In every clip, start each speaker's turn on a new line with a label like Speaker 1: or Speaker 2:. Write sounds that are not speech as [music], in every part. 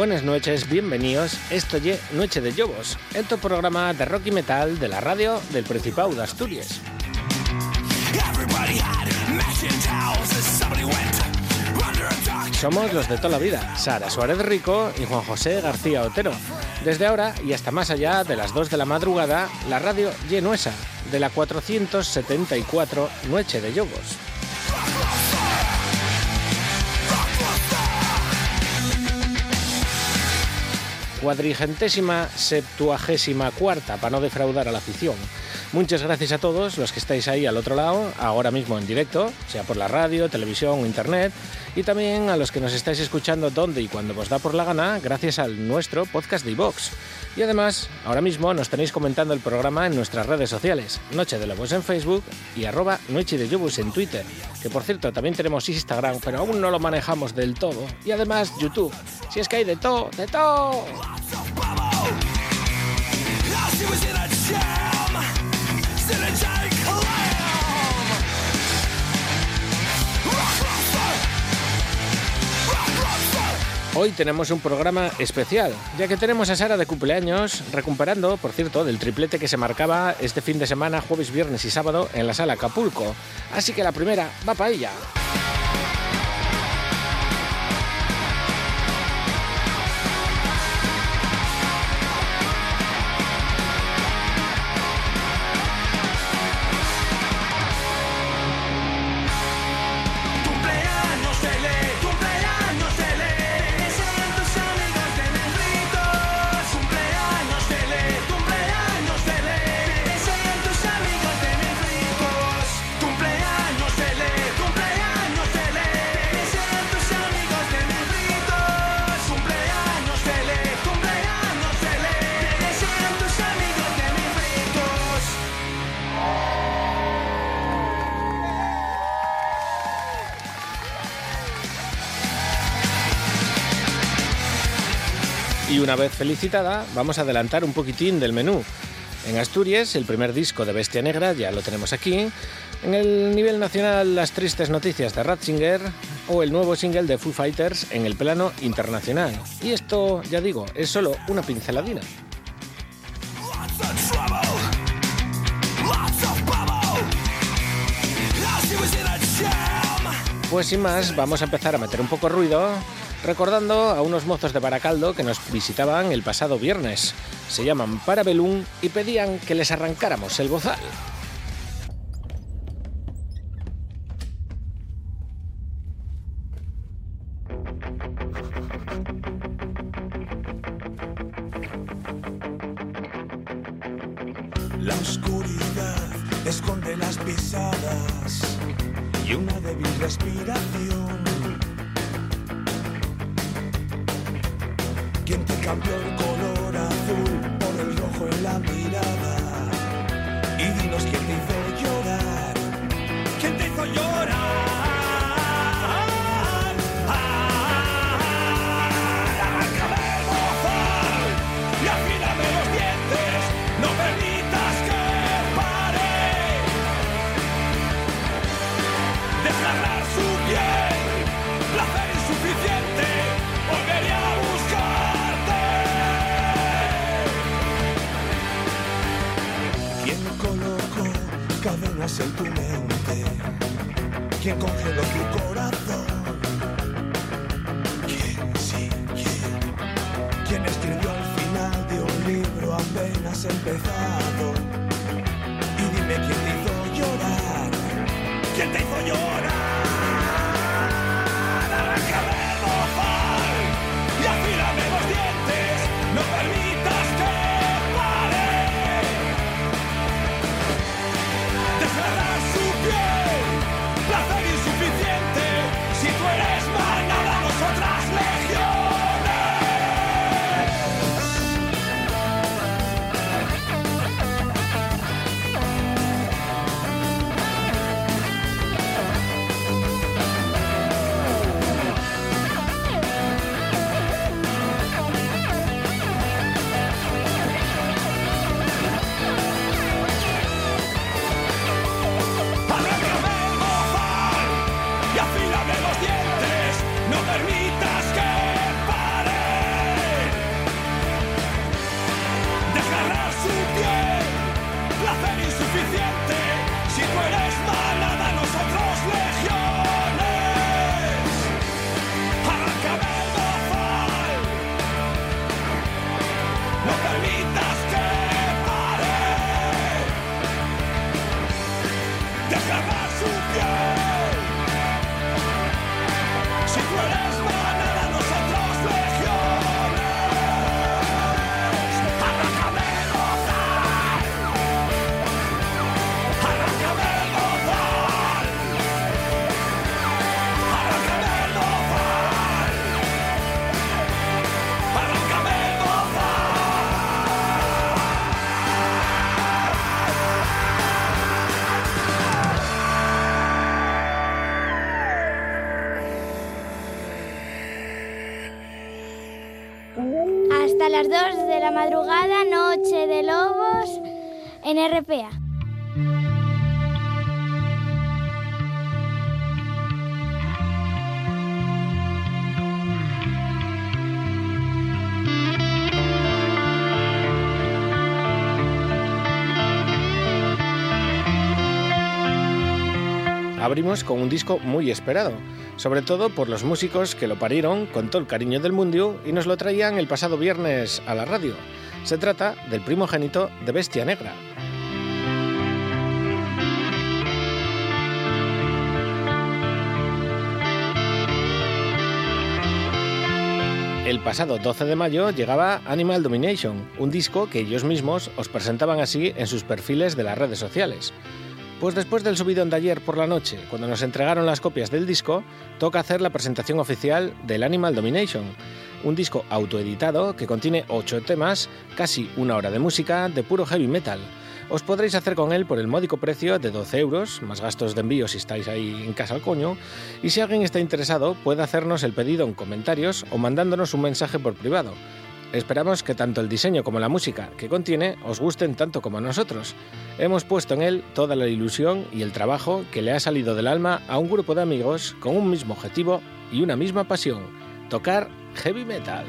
Speaker 1: Buenas noches, bienvenidos. Esto es Noche de Lobos, en tu programa de rock y metal de la radio del Principado de Asturias. Somos los de toda la vida, Sara Suárez Rico y Juan José García Otero. Desde ahora y hasta más allá de las 2 de la madrugada, la radio Genuesa de la 474 Noche de Lobos. Cuadrigentésima septuagésima cuarta, para no defraudar a la afición. Muchas gracias a todos los que estáis ahí al otro lado, ahora mismo en directo, sea por la radio, televisión o internet, y también a los que nos estáis escuchando donde y cuando os da por la gana, gracias al nuestro podcast de iVox. Y además, ahora mismo nos tenéis comentando el programa en nuestras redes sociales, Noche de Lobos en Facebook y arroba Noche de Lobos en Twitter, que por cierto también tenemos Instagram, pero aún no lo manejamos del todo, y además YouTube, si es que hay de todo, de todo. Hoy tenemos un programa especial, ya que tenemos a Sara de cumpleaños, recuperando, por cierto, del triplete que se marcaba este fin de semana, jueves, viernes y sábado, en la sala Acapulco. Así que la primera va para ella. Una vez felicitada, vamos a adelantar un poquitín del menú. En Asturias, el primer disco de Bestia Negra ya lo tenemos aquí. En el nivel nacional, las tristes noticias de Ratzinger o el nuevo single de Foo Fighters en el plano internacional. Y esto, ya digo, es solo una pinceladina. Pues sin más, vamos a empezar a meter un poco ruido recordando a unos mozos de Baracaldo que nos visitaban el pasado viernes. Se llaman Parabellum y pedían que les arrancáramos el bozal.
Speaker 2: La oscuridad esconde las pisadas y una débil respiración ¿Quién te cambió el color azul por el rojo en la mirada? Y dinos quién te hizo llorar. ¿Quién te hizo llorar? En tu mente? ¿Quién congeló tu corazón? ¿Quién, sí, quién? ¿Quién escribió al final de un libro apenas empezado? Y dime quién te hizo llorar. ¿Quién te hizo llorar?
Speaker 3: Madrugada, Noche de Lobos, en RPA.
Speaker 1: abrimos con un disco muy esperado, sobre todo por los músicos que lo parieron con todo el cariño del mundo y nos lo traían el pasado viernes a la radio. Se trata del primogénito de Bestia Negra. El pasado 12 de mayo llegaba Animal Domination, un disco que ellos mismos os presentaban así en sus perfiles de las redes sociales. Pues después del subidón de ayer por la noche, cuando nos entregaron las copias del disco, toca hacer la presentación oficial del Animal Domination, un disco autoeditado que contiene 8 temas, casi una hora de música de puro heavy metal. Os podréis hacer con él por el módico precio de 12 euros, más gastos de envío si estáis ahí en casa al coño, y si alguien está interesado puede hacernos el pedido en comentarios o mandándonos un mensaje por privado. Esperamos que tanto el diseño como la música que contiene os gusten tanto como nosotros. Hemos puesto en él toda la ilusión y el trabajo que le ha salido del alma a un grupo de amigos con un mismo objetivo y una misma pasión, tocar heavy metal.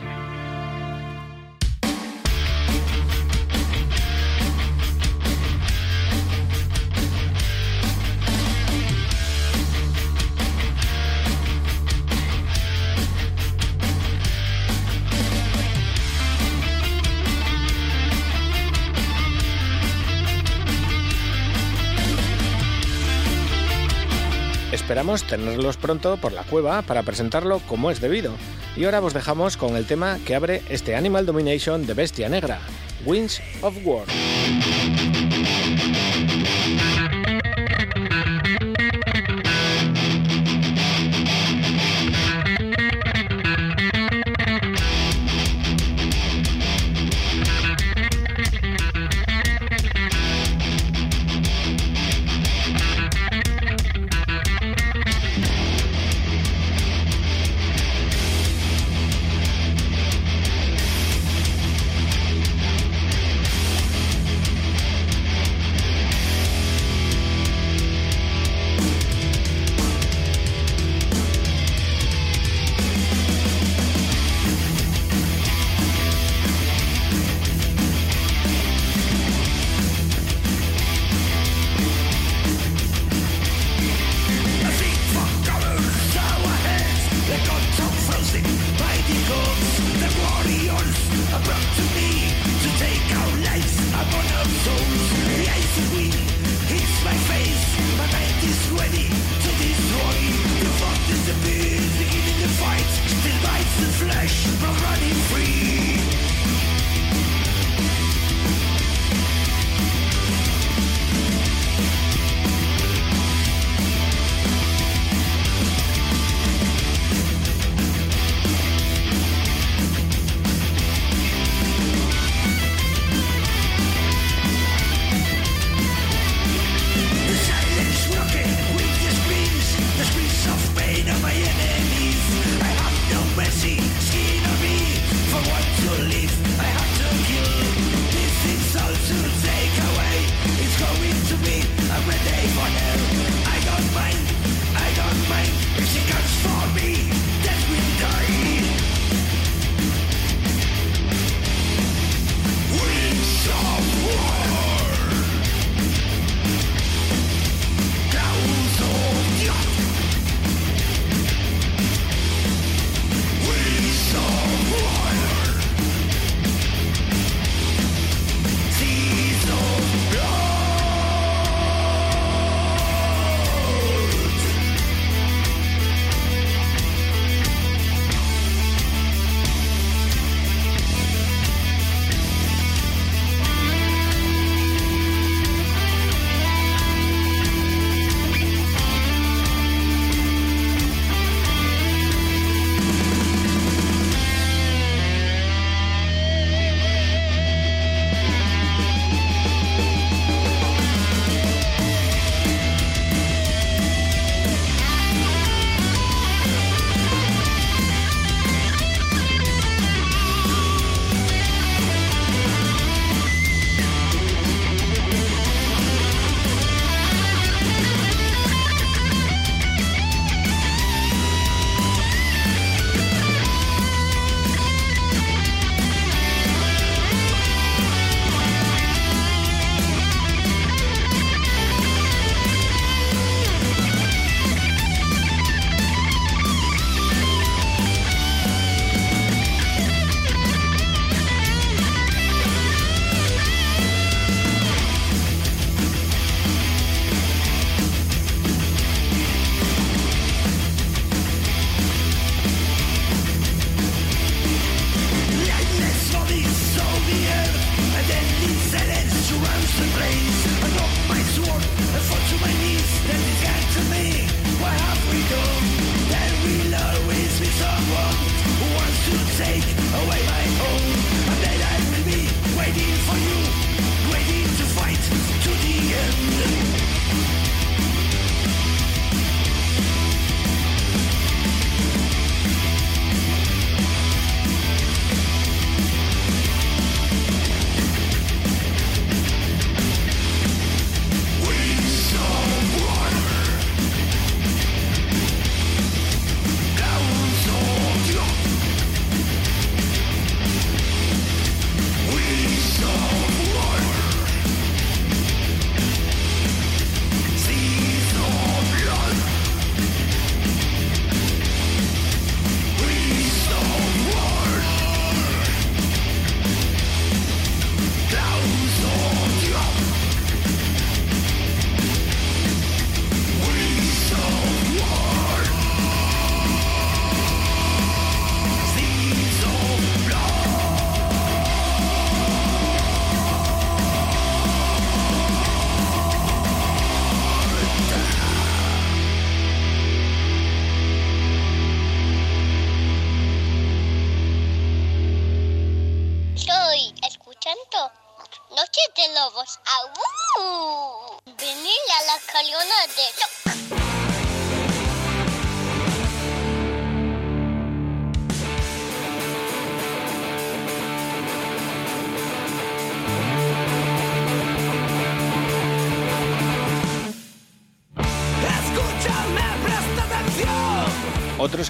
Speaker 1: Esperamos tenerlos pronto por la cueva para presentarlo como es debido. Y ahora os dejamos con el tema que abre este Animal Domination de Bestia Negra, Winds of War.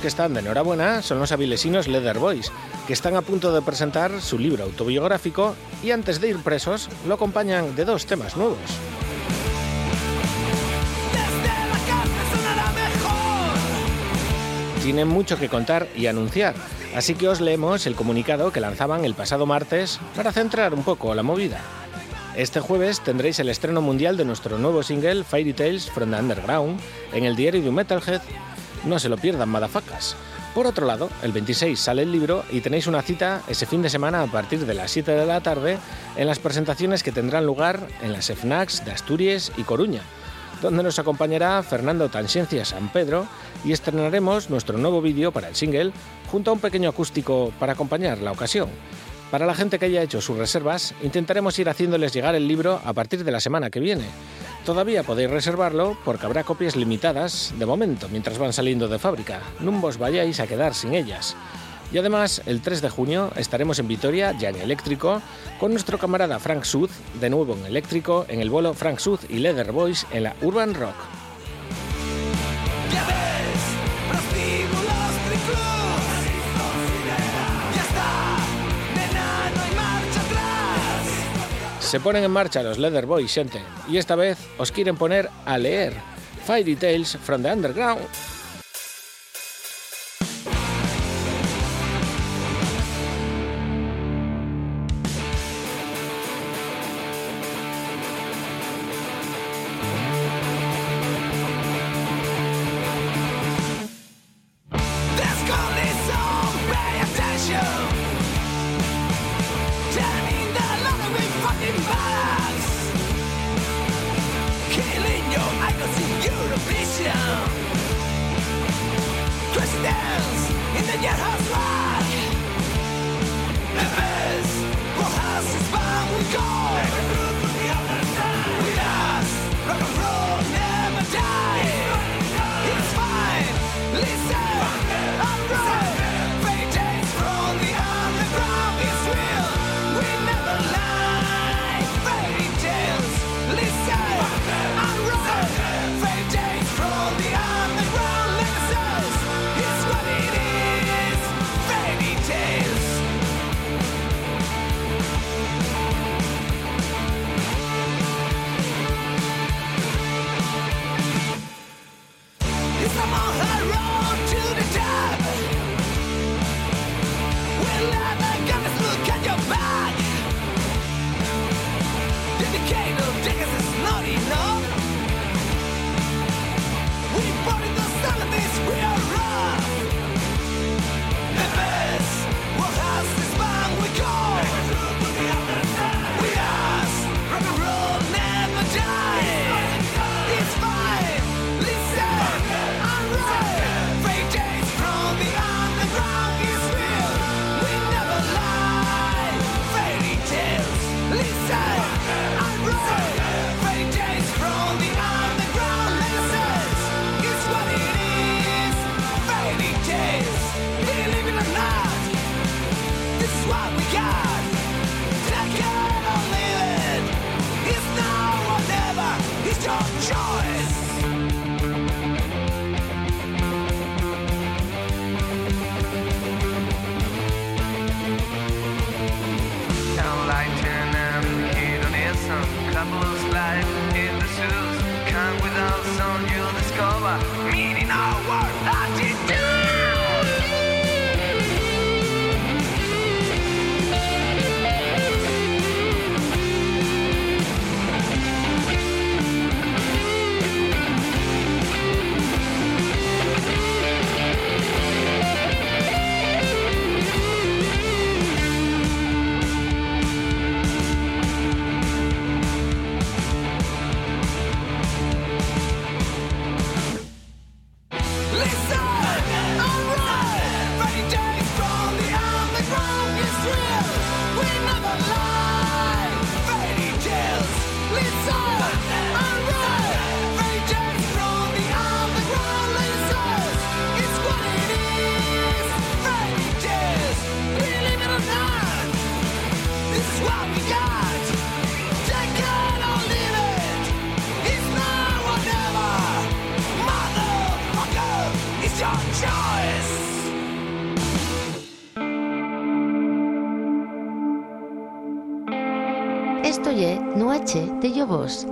Speaker 4: Que están de enhorabuena son los avilesinos Leather Boys, que están a punto de presentar su libro autobiográfico y antes de ir presos lo acompañan de dos temas nuevos. Tienen mucho que contar y anunciar, así que os leemos el comunicado que lanzaban el pasado martes para centrar un poco la movida. Este jueves tendréis el estreno mundial de nuestro nuevo single Fairy Tales from the Underground en el diario de un Metalhead. No se lo pierdan, madafacas. Por otro lado, el 26 sale el libro y tenéis una cita ese fin de semana a partir de las 7 de la tarde en las presentaciones que tendrán lugar en las FNACs de Asturias y Coruña, donde nos acompañará Fernando Tanciencia San Pedro y estrenaremos nuestro nuevo vídeo para el single junto a un pequeño acústico para acompañar la ocasión. Para la gente que haya hecho sus reservas, intentaremos ir haciéndoles llegar el libro a partir de la semana que viene. Todavía podéis reservarlo porque habrá copias limitadas de momento mientras van saliendo de fábrica. No os vayáis a quedar sin ellas. Y además, el 3 de junio estaremos en Vitoria, ya en eléctrico, con nuestro camarada Frank Sud, de nuevo en eléctrico, en el vuelo Frank Sud y Leather Boys en la Urban Rock. Se ponen en marcha los Leather Boys, gente, y esta vez os quieren poner a leer Fairy Tales from the Underground.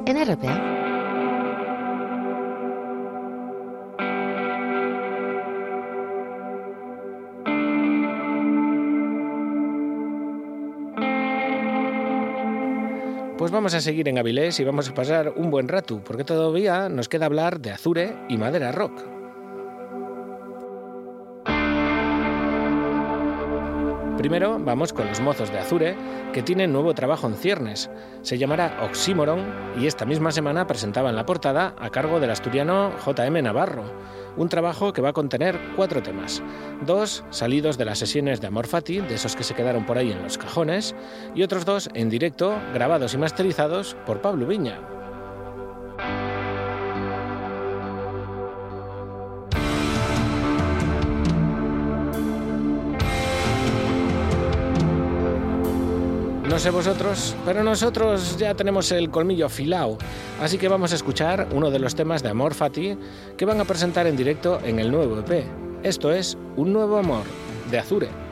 Speaker 2: En RPA.
Speaker 1: Pues vamos a seguir en Avilés y vamos a pasar un buen rato, porque todavía nos queda hablar de Azure y Madera Rock. Primero vamos con los mozos de Azure, que tienen nuevo trabajo en ciernes. Se llamará Oxímoron y esta misma semana presentaban la portada a cargo del asturiano JM Navarro. Un trabajo que va a contener cuatro temas. Dos salidos de las sesiones de Amor Fati, de esos que se quedaron por ahí en los cajones, y otros dos en directo, grabados y masterizados por Pablo Viña. No sé vosotros, pero nosotros ya tenemos el colmillo afilado, así que vamos a escuchar uno de los temas de Amor Fati que van a presentar en directo en el nuevo EP. Esto es Un nuevo amor de Azure.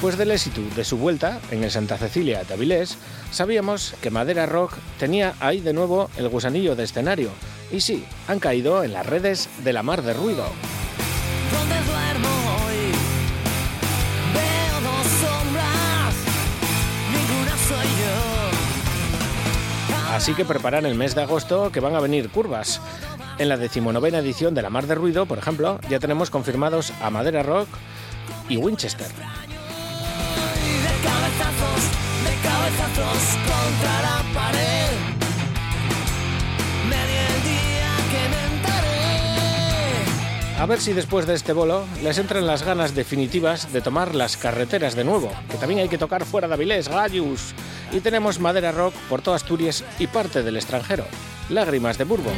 Speaker 5: Después del éxito de su vuelta en el Santa Cecilia de Avilés, sabíamos que Madera Rock tenía ahí de nuevo el gusanillo de escenario. Y sí, han caído en las redes de la mar de ruido.
Speaker 1: donde duermo hoy. Veo dos sombras, ninguna soy yo.
Speaker 5: Así que preparan el mes de agosto que van a venir curvas. En la decimonovena edición de La Mar de Ruido, por ejemplo, ya tenemos confirmados a Madera Rock y Winchester. A ver si después de este bolo les entran las ganas definitivas de tomar las carreteras de nuevo, que también hay que tocar fuera de Avilés, Gallus. Y tenemos Madera Rock por toda Asturias y parte del extranjero. Lágrimas de Burbo.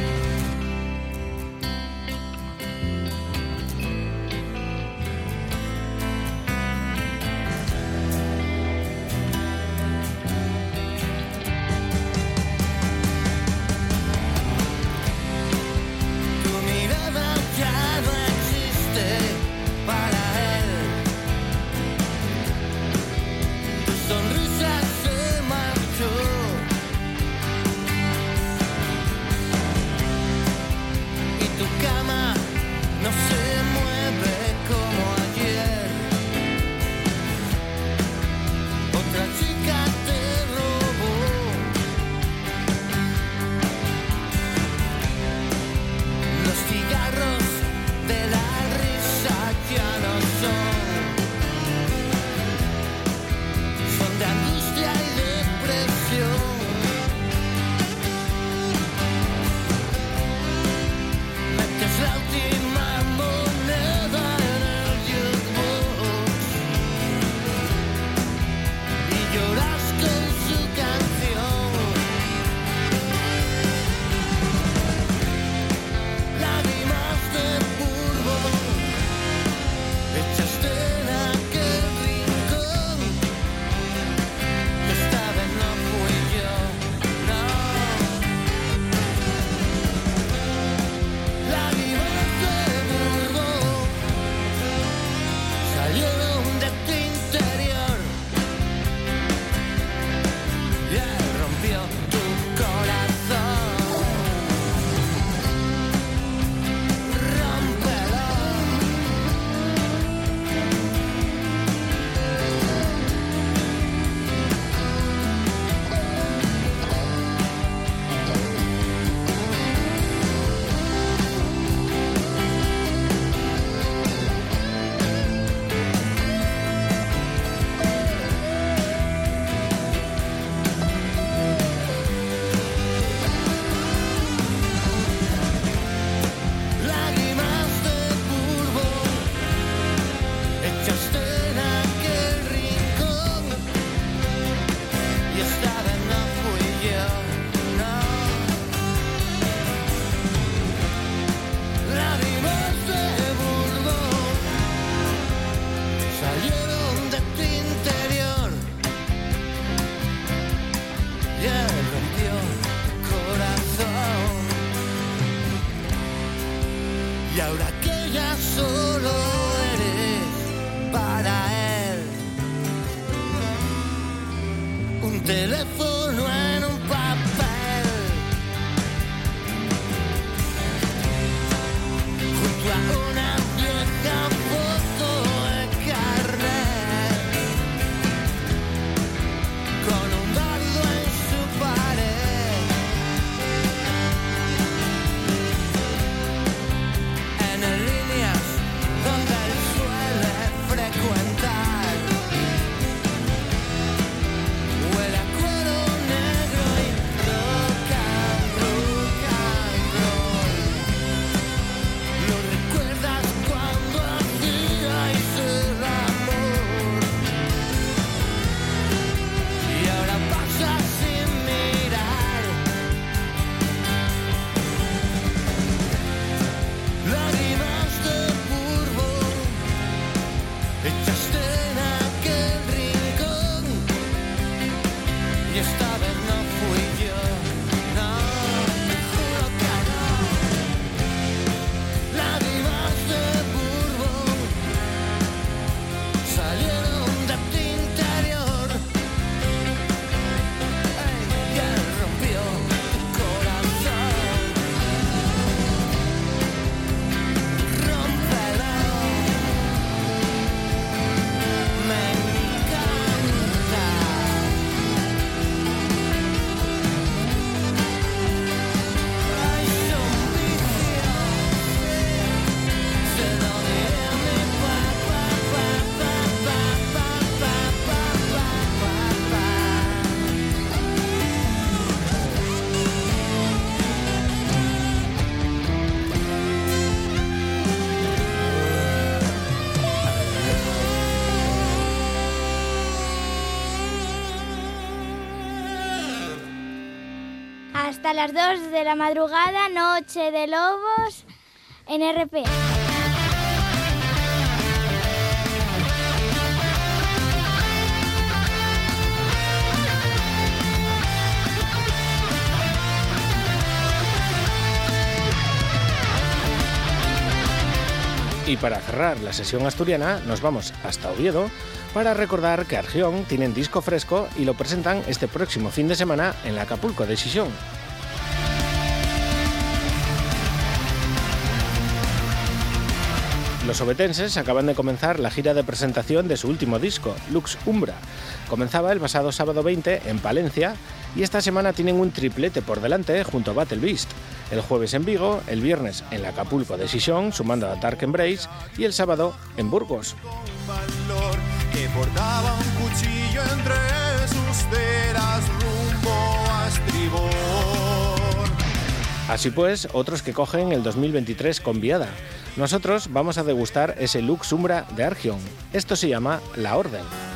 Speaker 3: Hasta las 2 de la madrugada, Noche de Lobos en RP.
Speaker 1: Y para cerrar la sesión asturiana, nos vamos hasta Oviedo para recordar que Argión tienen disco fresco y lo presentan este próximo fin de semana en la Acapulco de Sisión. Los obetenses acaban de comenzar la gira de presentación de su último disco, Lux Umbra. Comenzaba el pasado sábado 20 en Palencia y esta semana tienen un triplete por delante junto a Battle Beast. El jueves en Vigo, el viernes en la Acapulco de Sisión, sumando a Dark Embrace, y el sábado en Burgos. Así pues, otros que cogen el 2023 con viada. Nosotros vamos a degustar ese Lux Umbra de Argion. Esto se llama La Orden.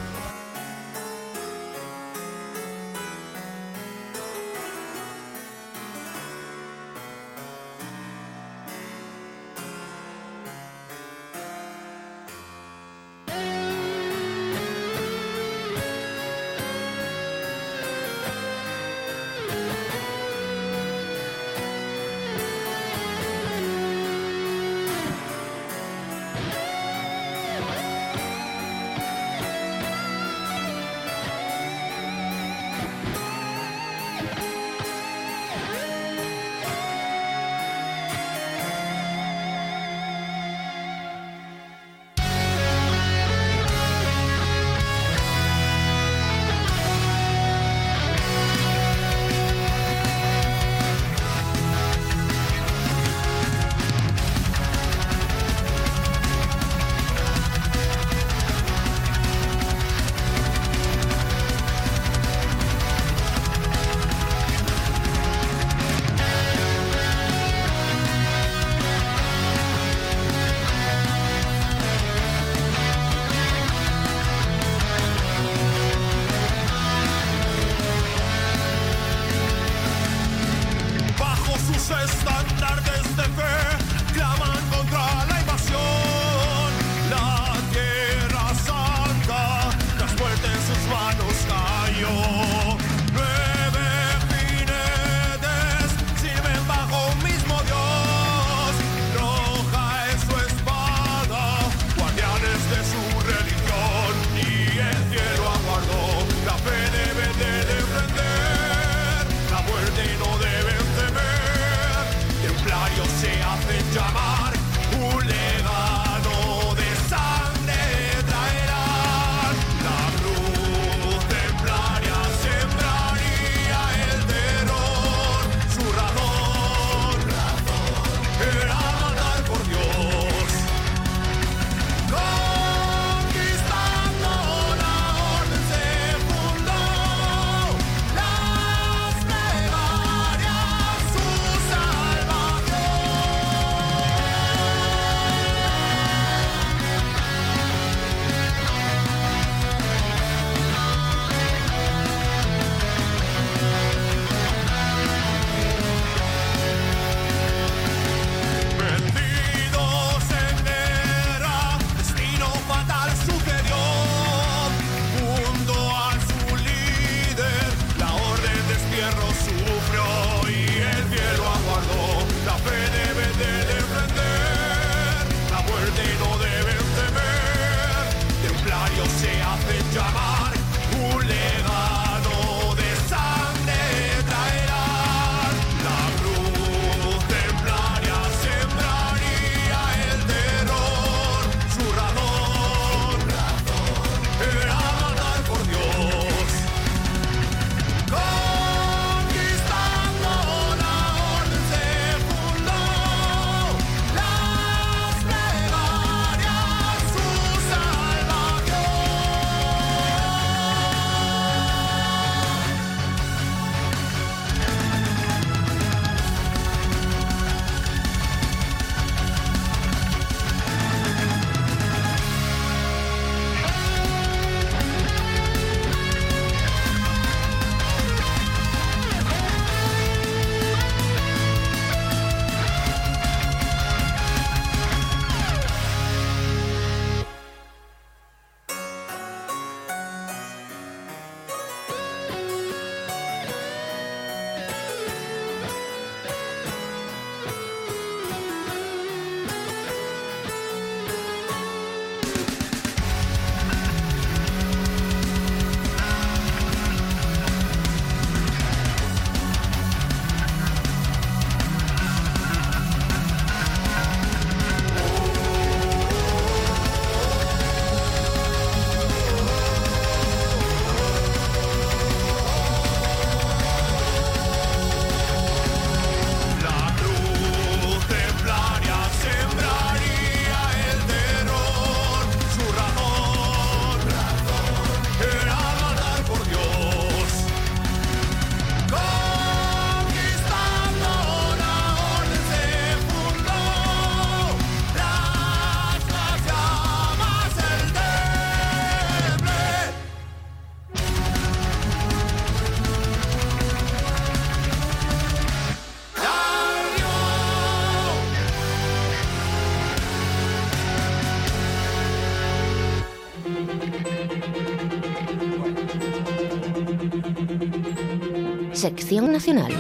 Speaker 2: Sección Nacional.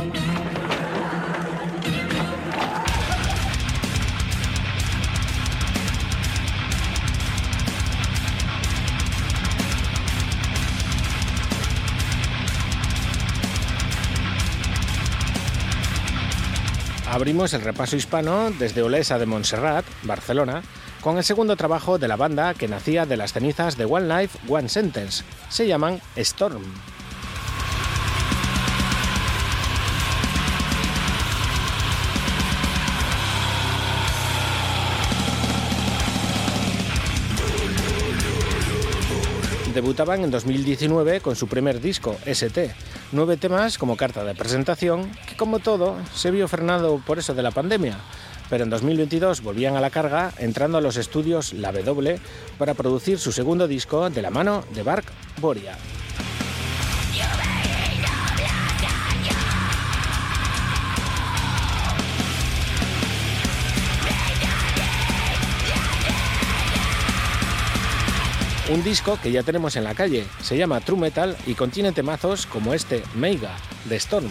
Speaker 1: Abrimos el repaso hispano desde Olesa de Montserrat, Barcelona, con el segundo trabajo de la banda que nacía de las cenizas de One Life, One Sentence. Se llaman Storm. Debutaban en 2019 con su primer disco, ST. Nueve temas como carta de presentación, que como todo se vio frenado por eso de la pandemia. Pero en 2022 volvían a la carga entrando a los estudios La W para producir su segundo disco de la mano de Bark Boria. Un disco que ya tenemos en la calle, se llama True Metal y contiene temazos como este Meiga de Storm.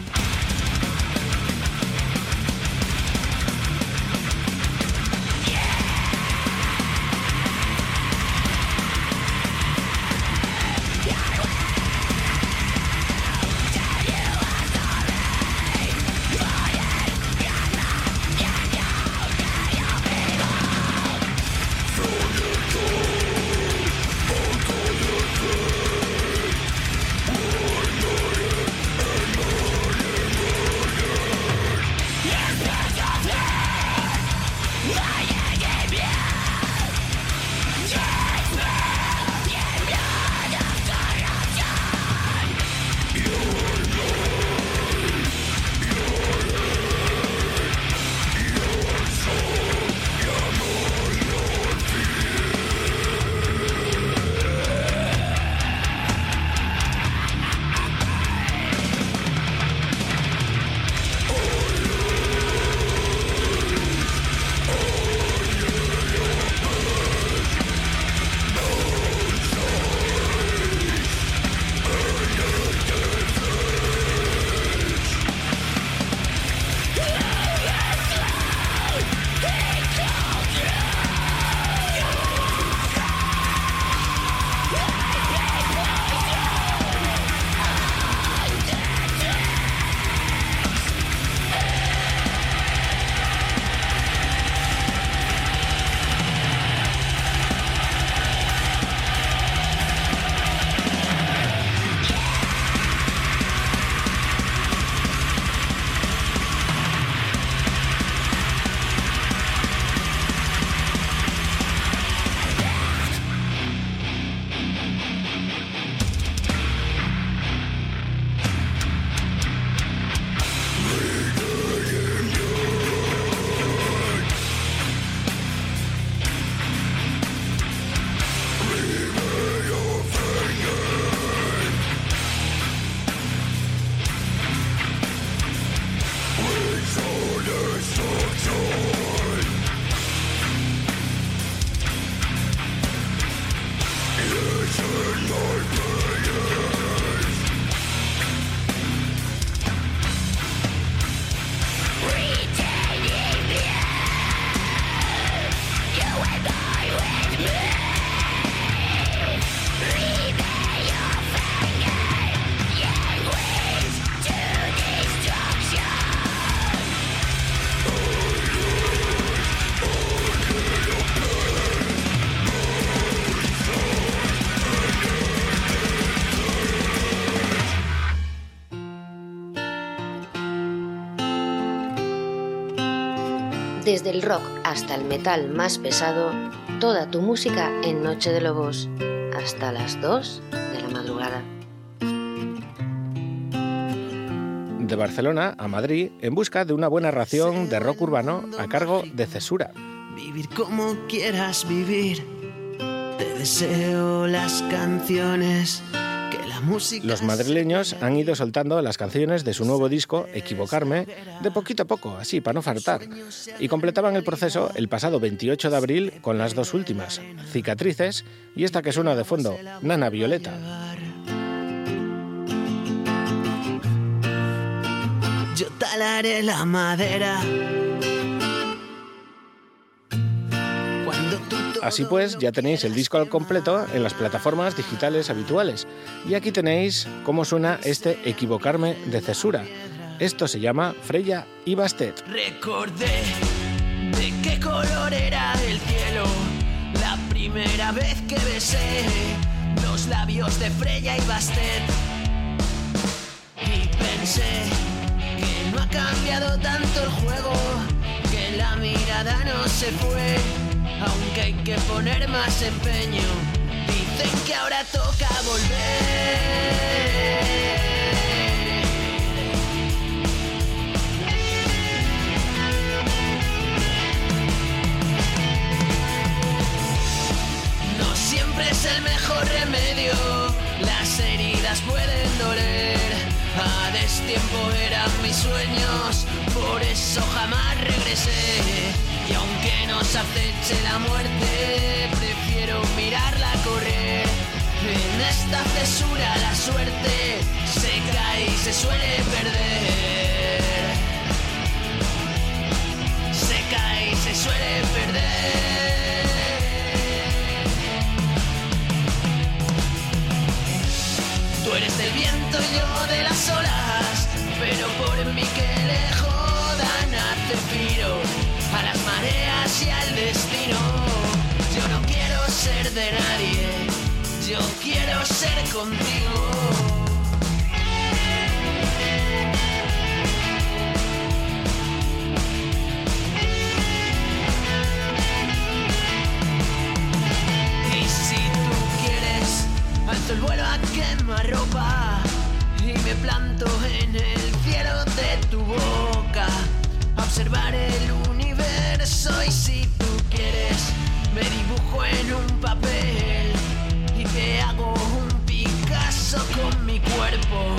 Speaker 2: El rock hasta el metal más pesado, toda tu música en Noche de Lobos, hasta las 2 de la madrugada.
Speaker 1: De Barcelona a Madrid en busca de una buena ración de rock urbano a cargo de Cesura.
Speaker 4: Vivir como quieras vivir. Te deseo las canciones la música.
Speaker 1: Los madrileños han ido soltando las canciones de su nuevo disco Equivocarme de poquito a poco, así para no faltar, y completaban el proceso el pasado 28 de abril con las dos últimas, Cicatrices y esta que suena de fondo, Nana Violeta.
Speaker 4: yo talaré la madera.
Speaker 1: Así pues, ya tenéis el disco al completo en las plataformas digitales habituales. Y aquí tenéis cómo suena este Equivocarme de Cesura. Esto se llama Freya y Bastet.
Speaker 4: Recordé de qué color era el cielo la primera vez que besé los labios de Freya y Bastet. Y pensé que no ha cambiado tanto el juego, que la mirada no se fue, aunque hay que poner más empeño. Dicen que ahora toca volver. No siempre es el mejor remedio, las heridas pueden doler. A destiempo eran mis sueños, por eso jamás regresé. Y aunque nos aceche la muerte, prefiero mirarla correr. En esta cesura la suerte se cae y se suele perder. Se cae y se suele perder. Tú eres del viento y yo de las olas, pero por mí que le y al destino. Yo no quiero ser de nadie, yo quiero ser contigo. Y si tú quieres, alzo el vuelo a quemarropa y me planto en el cielo de tu boca observar el universo. Y si tú quieres, me dibujo en un papel y te hago un Picasso con mi cuerpo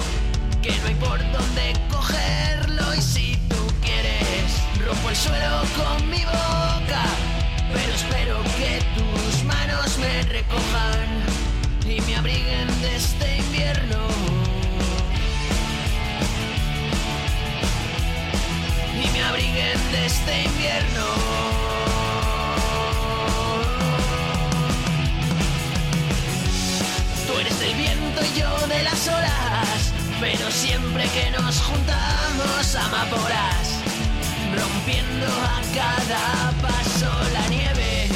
Speaker 4: que no hay por dónde cogerlo. Y si tú quieres, rompo el suelo con mi boca, siempre que nos juntamos amapolas, rompiendo a cada paso la nieve.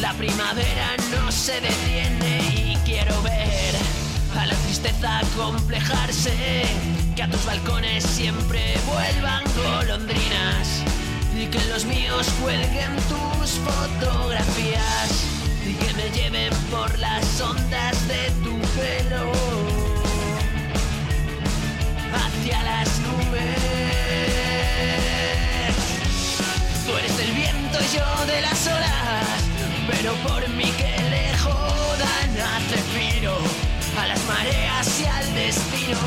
Speaker 4: La primavera no se detiene y quiero ver a la tristeza complejarse, que a tus balcones siempre vuelvan golondrinas y que los míos cuelguen tus fotografías y que me lleven por las ondas de tu pelo hacia las nubes. Tú eres del viento y yo de las olas, pero por mí que le jodan filo a las mareas y al destino.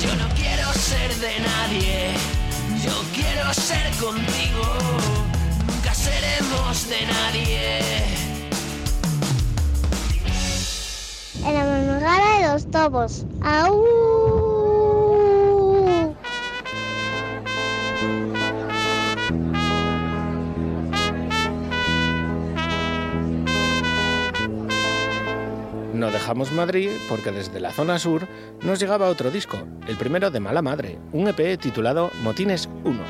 Speaker 4: Yo no quiero ser de nadie, yo quiero ser contigo. Nunca seremos de nadie.
Speaker 3: En la madrugada de los tobos. ¡Au!
Speaker 1: Dejamos Madrid porque desde la zona sur nos llegaba otro disco, el primero de Mala Madre, un EP titulado Motines 1.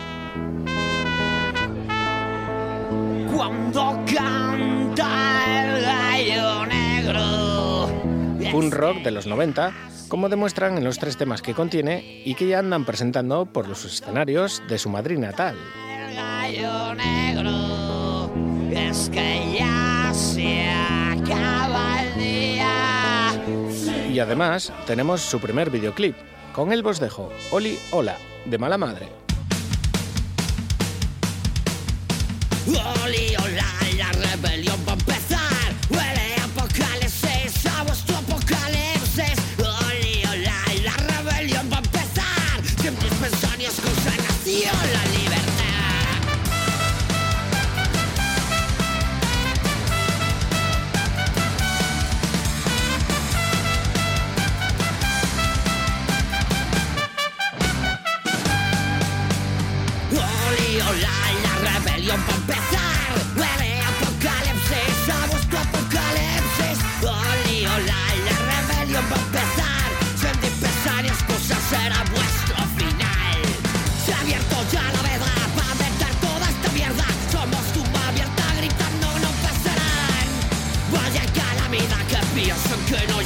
Speaker 4: Cuando canta el gallo negro.
Speaker 1: Punk rock de los 90, como demuestran en los tres temas que contiene y que ya andan presentando por los escenarios de su Madrid natal.
Speaker 4: El gallo negro. Es que ya se acaba.
Speaker 1: Y además tenemos su primer videoclip, con el bosdejo Oli Hola, de Mala Madre.
Speaker 3: could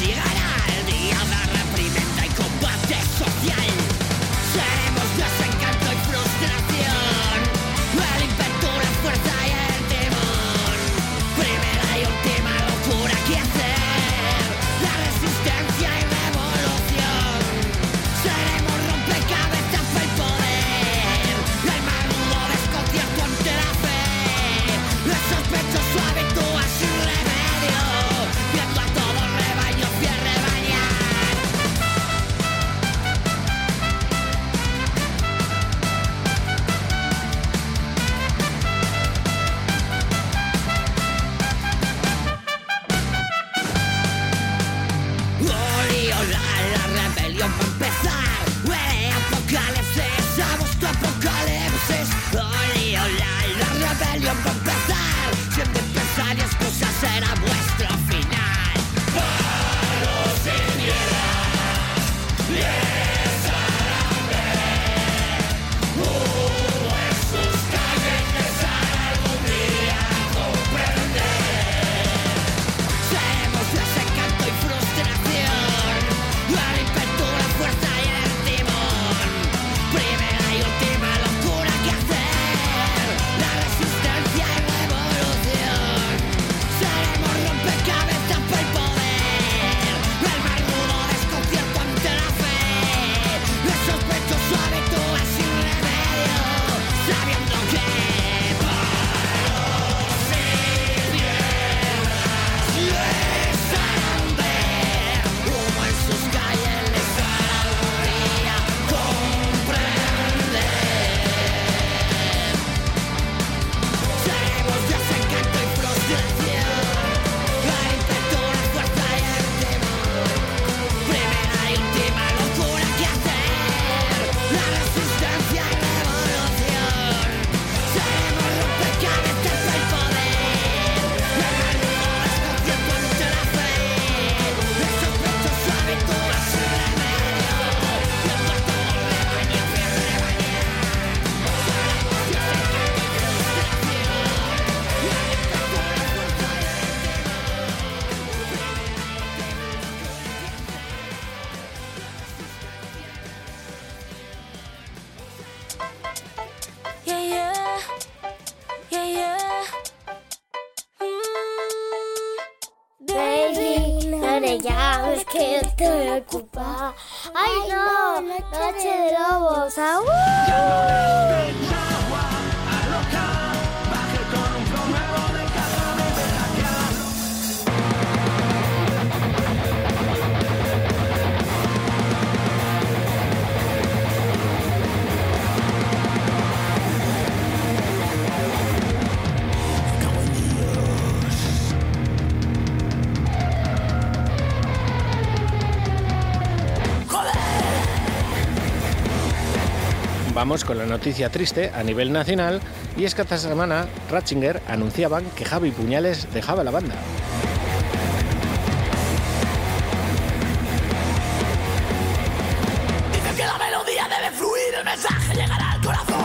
Speaker 1: Vamos con la noticia triste a nivel nacional y es que esta semana Ratzinger anunciaban que Javi Puñales dejaba la banda.
Speaker 5: Dicen que la melodía debe fluir, el mensaje llegará al corazón.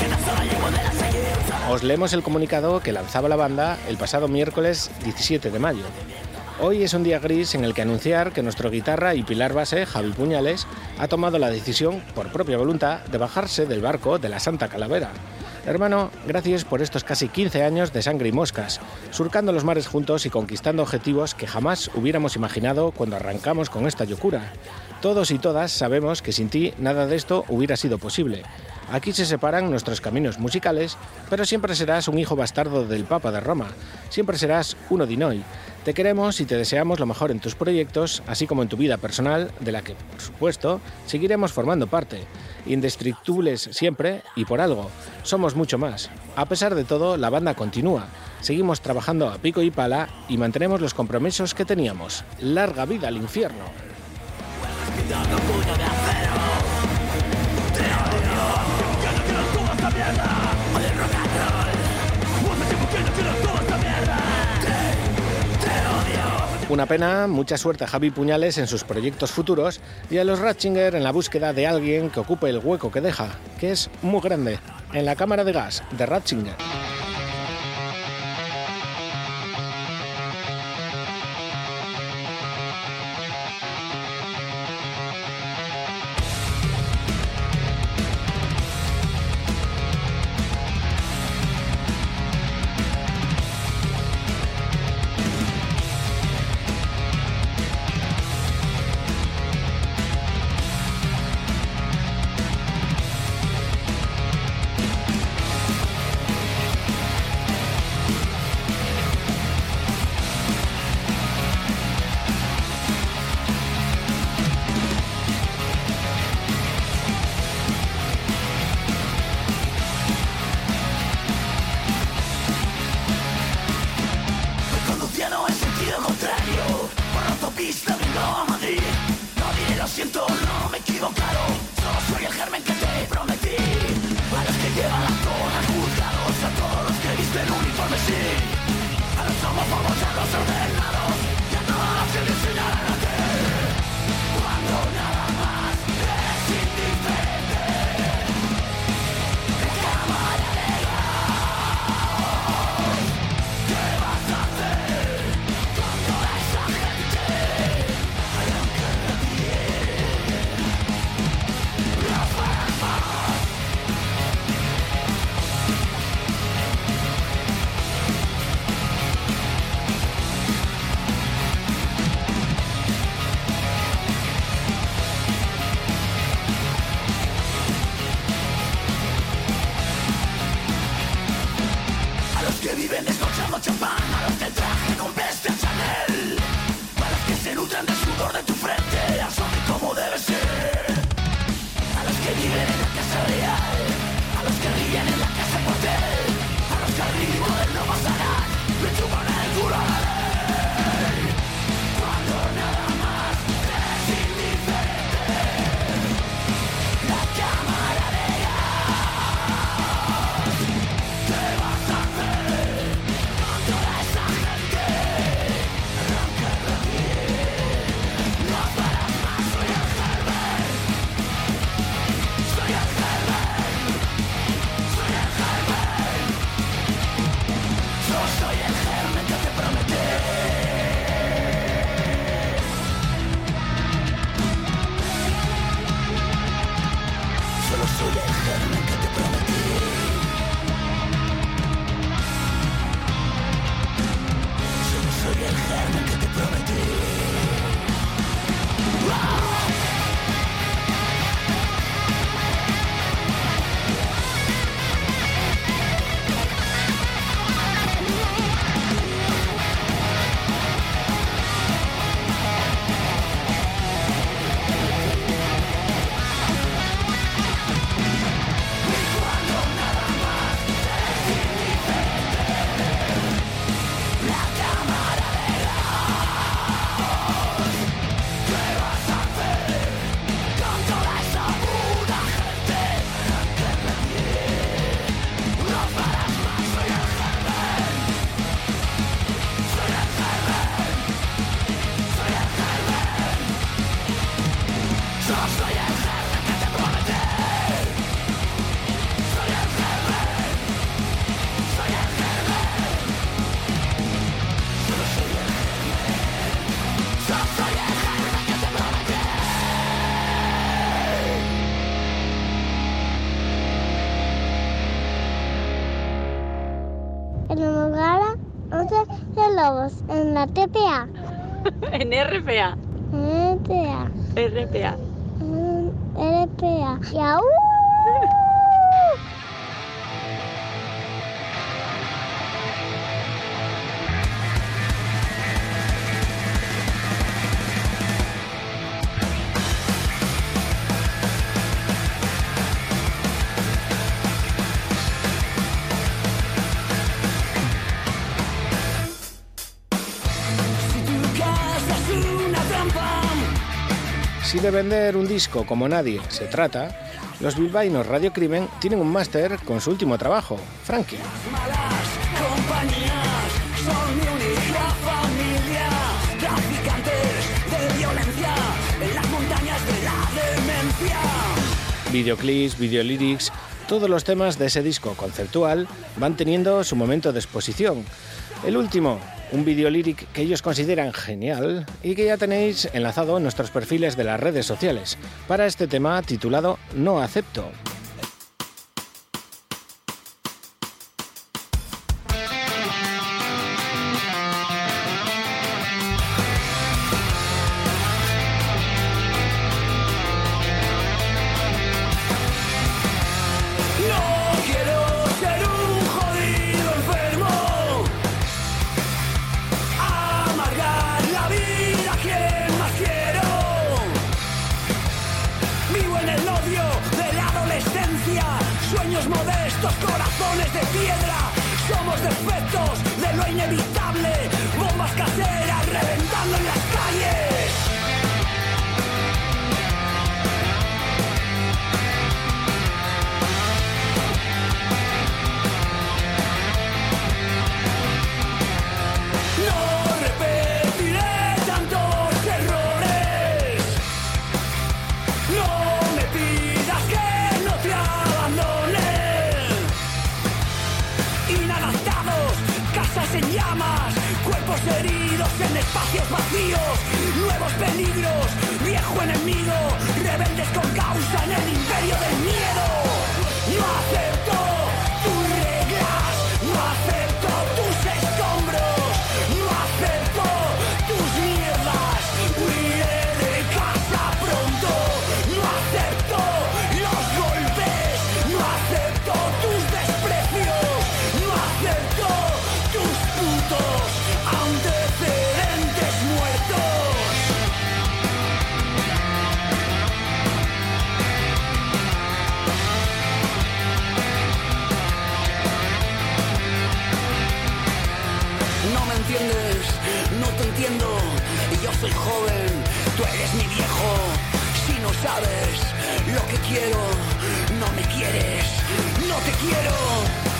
Speaker 5: Que tan solo llevo de la seguidilla.
Speaker 1: Os leemos el comunicado que lanzaba la banda el pasado miércoles 17 de mayo. Hoy es un día gris en el que anunciar que nuestro guitarra y pilar base, Javi Puñales, ha tomado la decisión, por propia voluntad, de bajarse del barco de la Santa Calavera. Hermano, gracias por estos casi 15 años de sangre y moscas, surcando los mares juntos y conquistando objetivos que jamás hubiéramos imaginado cuando arrancamos con esta locura. Todos y todas sabemos que sin ti nada de esto hubiera sido posible. Aquí se separan nuestros caminos musicales, pero siempre serás un hijo bastardo del Papa de Roma. Siempre serás uno de Noi. Te queremos y te deseamos lo mejor en tus proyectos, así como en tu vida personal, de la que, por supuesto, seguiremos formando parte. Indestructibles siempre y por algo. Somos mucho más. A pesar de todo, la banda continúa. Seguimos trabajando a pico y pala y mantenemos los compromisos que teníamos. Larga vida al infierno.
Speaker 4: Una pena, mucha suerte a Javi Puñales en sus proyectos futuros y a los Ratchinger en la búsqueda de alguien que ocupe el hueco que deja, que es muy grande, en la cámara de gas de Ratchinger.
Speaker 6: RPA.
Speaker 7: RPA.
Speaker 6: RPA.
Speaker 7: Mm, RPA. ¿Yau?
Speaker 4: de vender un disco como nadie se trata, los bilbaínos Radio Crimen tienen un máster con su último trabajo, Frankie.
Speaker 1: videoclips, videolyrics, todos los temas de ese disco conceptual van teniendo su momento de exposición. El último, un videolyric que ellos consideran genial y que ya tenéis enlazado en nuestros perfiles de las redes sociales para este tema titulado No acepto.
Speaker 4: Joven, tú eres mi viejo. Si no sabes lo que quiero, no me quieres, no te quiero.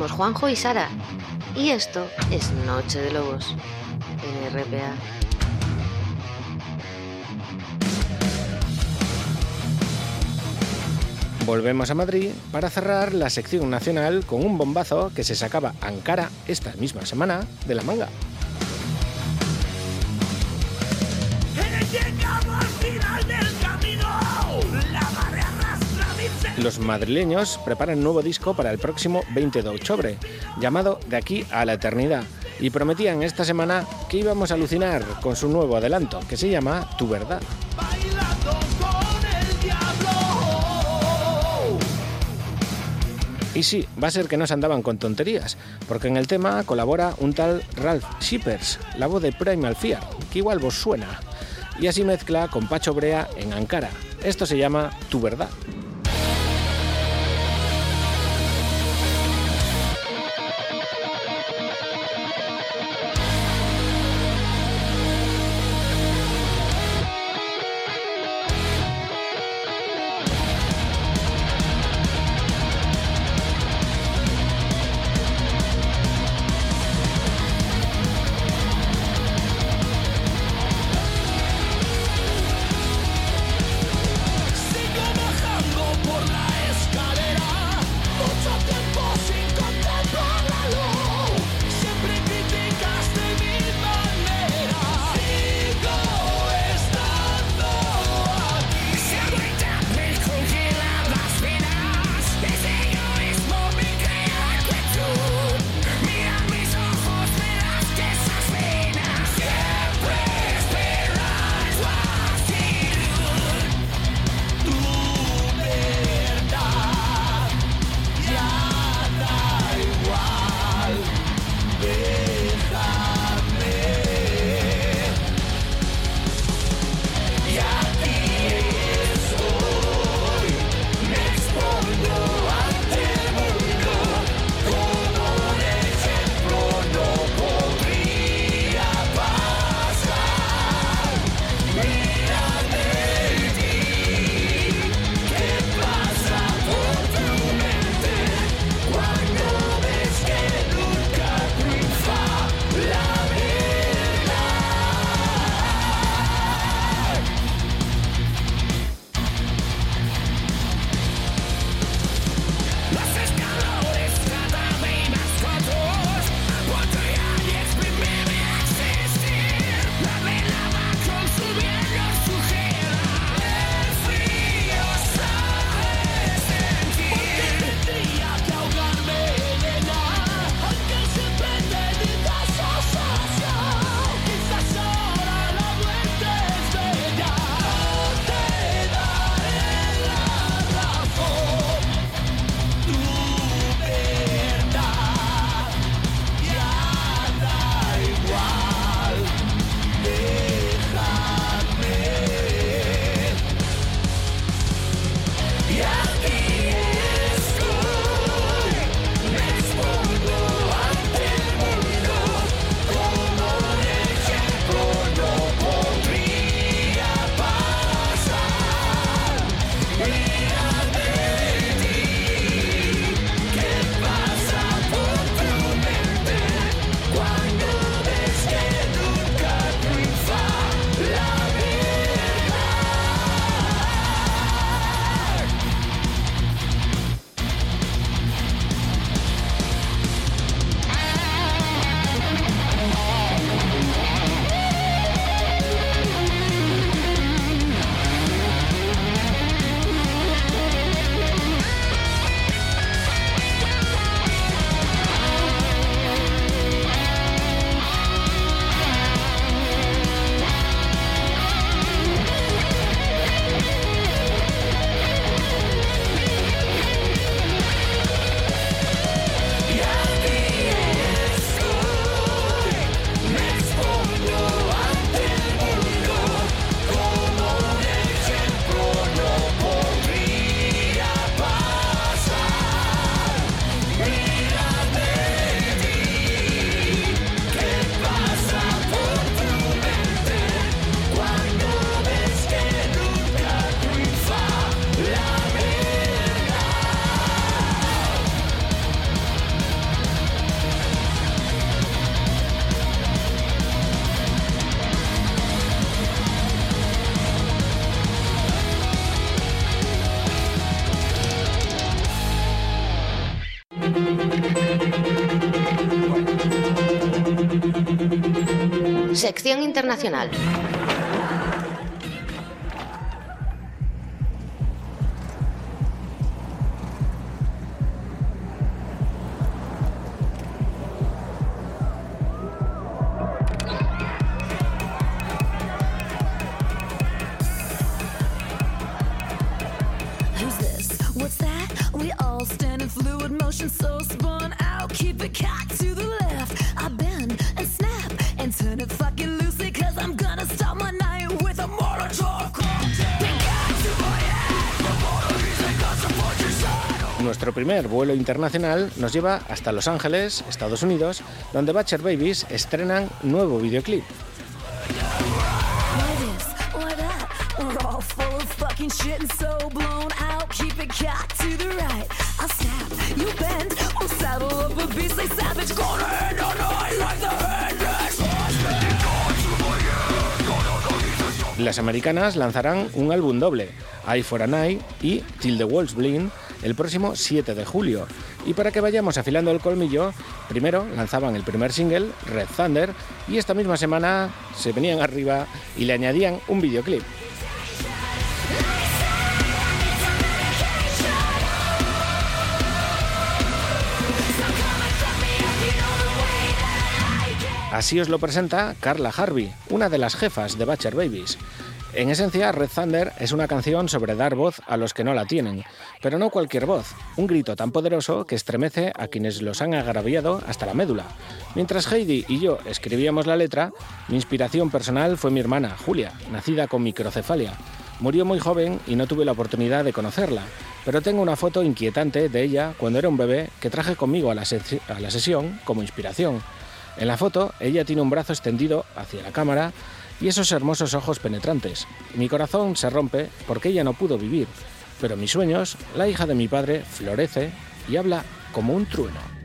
Speaker 2: Somos Juanjo y Sara. Y esto es Noche de Lobos en RPA.
Speaker 1: Volvemos a Madrid para cerrar la sección nacional con un bombazo que se sacaba Ankara esta misma semana de la manga. Los madrileños preparan nuevo disco para el próximo 20 de octubre, llamado De aquí a la eternidad, y prometían esta semana que íbamos a alucinar con su nuevo adelanto, que se llama Tu verdad. Y sí, va a ser que no se andaban con tonterías, porque en el tema colabora un tal Ralph Shippers, la voz de Primal Fear, que igual vos suena, y así mezcla con Pacho Brea en Ankara. Esto se llama Tu verdad.
Speaker 5: Sección internacional.
Speaker 1: Primer vuelo internacional nos lleva hasta Los Ángeles, Estados Unidos, donde Butcher Babies estrenan nuevo videoclip. Las americanas lanzarán un álbum doble, Eye for an Eye y Till the Walls Blind, el próximo 7 de julio. Y para que vayamos afilando el colmillo, primero lanzaban el primer single, Red Thunder, y esta misma semana se venían arriba y le añadían un videoclip. Así os lo presenta Carla Harvey, una de las jefas de Butcher Babies. En esencia, Red Thunder es una canción sobre dar voz a los que no la tienen, pero no cualquier voz, un grito tan poderoso que estremece a quienes los han agraviado hasta la médula. Mientras Heidi y yo escribíamos la letra, mi inspiración personal fue mi hermana, Julia, nacida con microcefalia. Murió muy joven y no tuve la oportunidad de conocerla, pero tengo una foto inquietante de ella cuando era un bebé que traje conmigo a la, a la sesión como inspiración. En la foto, ella tiene un brazo extendido hacia la cámara y esos hermosos ojos penetrantes. Mi corazón se rompe porque ella no pudo vivir, pero mis sueños, la hija de mi padre, florece y habla como un trueno.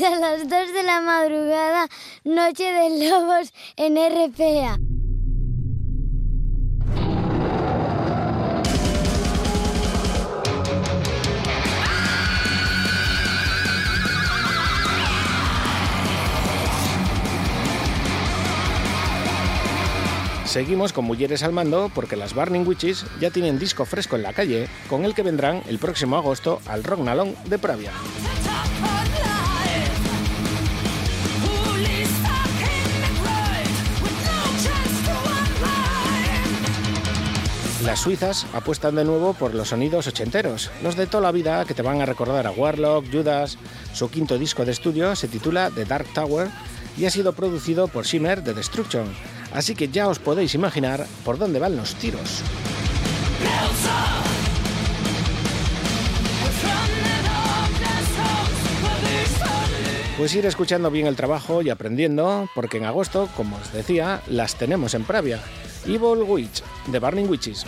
Speaker 1: [laughs]
Speaker 3: Hasta las 2 de la madrugada, Noche de Lobos en RPA.
Speaker 1: Seguimos con Mujeres al Mando porque las Burning Witches ya tienen disco fresco en la calle, con el que vendrán el próximo agosto al Rock Nalón de Pravia. Las suizas apuestan de nuevo por los sonidos ochenteros, los de toda la vida que te van a recordar a Warlock, Judas. Su quinto disco de estudio se titula The Dark Tower y ha sido producido por Shimmer de Destruction, así que ya os podéis imaginar por dónde van los tiros. Pues ir escuchando bien el trabajo y aprendiendo, porque en agosto, como os decía, las tenemos en Pravia. Evil Witch, The Burning Witches.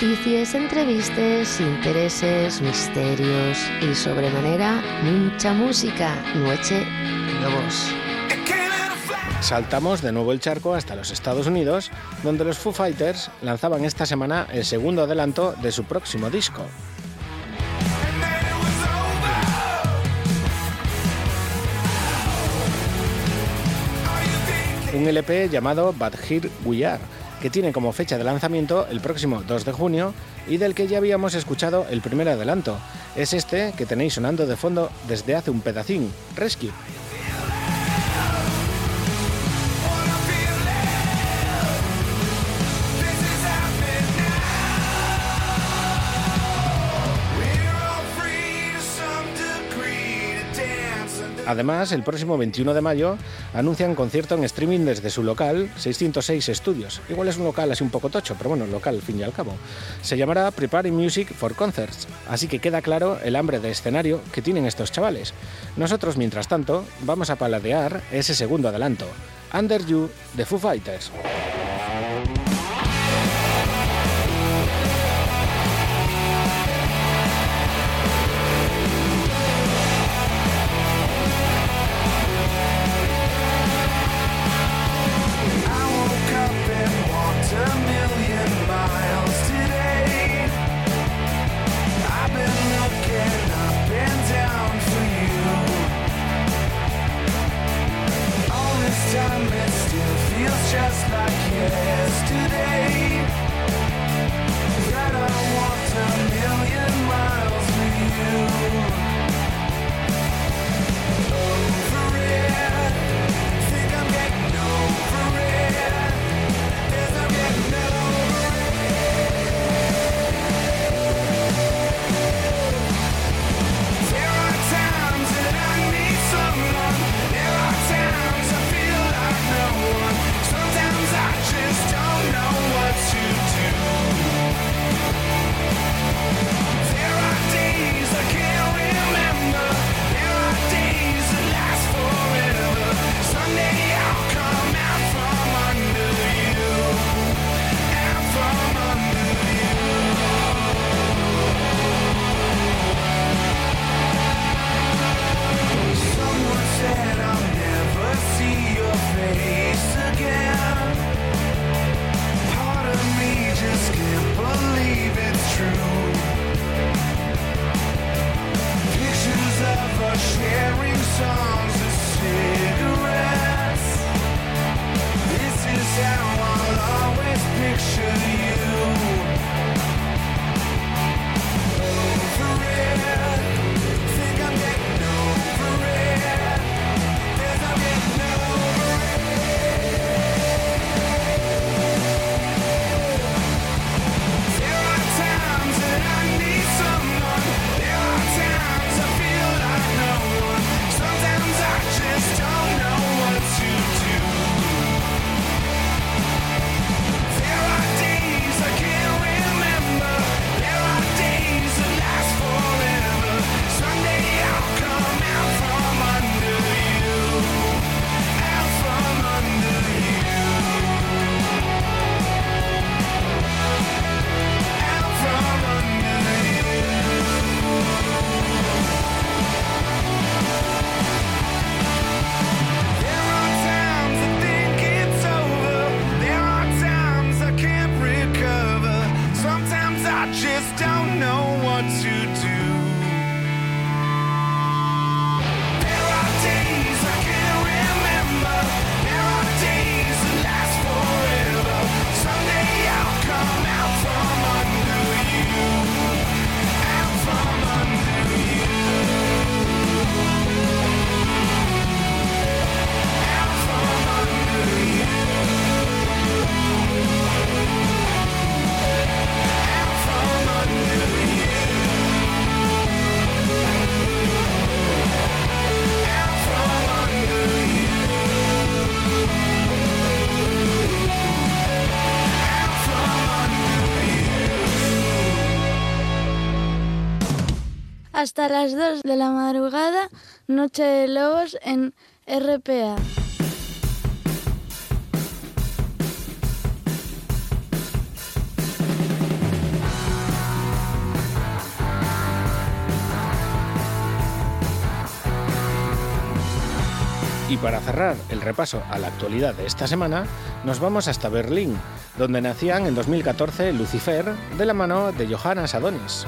Speaker 8: Noticias, entrevistas, intereses, misterios y sobremanera mucha música. Noche Lobos.
Speaker 2: Saltamos de nuevo el charco hasta los Estados Unidos, donde los Foo Fighters lanzaban esta semana el segundo adelanto de su próximo disco. Un LP llamado But Here We Are, que tiene como fecha de lanzamiento el próximo 2 de junio y del que ya habíamos escuchado el primer adelanto. Es este que tenéis sonando de fondo desde hace un pedacín, Rescue. Además, el próximo 21 de mayo anuncian concierto en streaming desde su local, 606 Estudios. Igual es un local así un poco tocho, pero bueno, local al fin y al cabo. Se llamará Preparing Music for Concerts, así que queda claro el hambre de escenario que tienen estos chavales. Nosotros, mientras tanto, vamos a paladear ese segundo adelanto, Under You de Foo Fighters.
Speaker 9: hasta las 2 de la madrugada, Noche de Lobos en RPA.
Speaker 1: Y para cerrar el repaso a la actualidad de esta semana, nos vamos hasta Berlín, donde nacían en 2014 Lucifer de la mano de Johannes Adonis.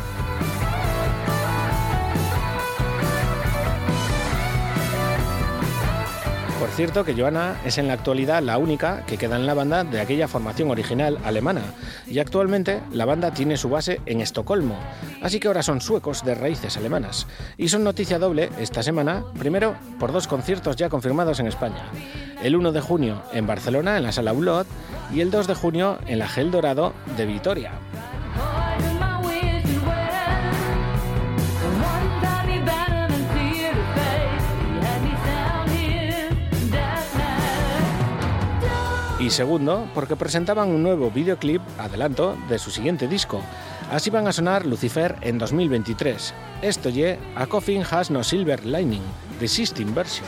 Speaker 1: Por cierto que Johanna es en la actualidad la única que queda en la banda de aquella formación original alemana. Y actualmente la banda tiene su base en Estocolmo, así que ahora son suecos de raíces alemanas. Y son noticia doble esta semana, primero por dos conciertos ya confirmados en España, el 1 de junio en Barcelona en la Sala Ulot y el 2 de junio en la Gel Dorado de Vitoria. Y segundo, porque presentaban un nuevo videoclip, adelanto, de su siguiente disco. Así van a sonar Lucifer en 2023. Esto ye A Coffin Has No Silver Lining, The System Version.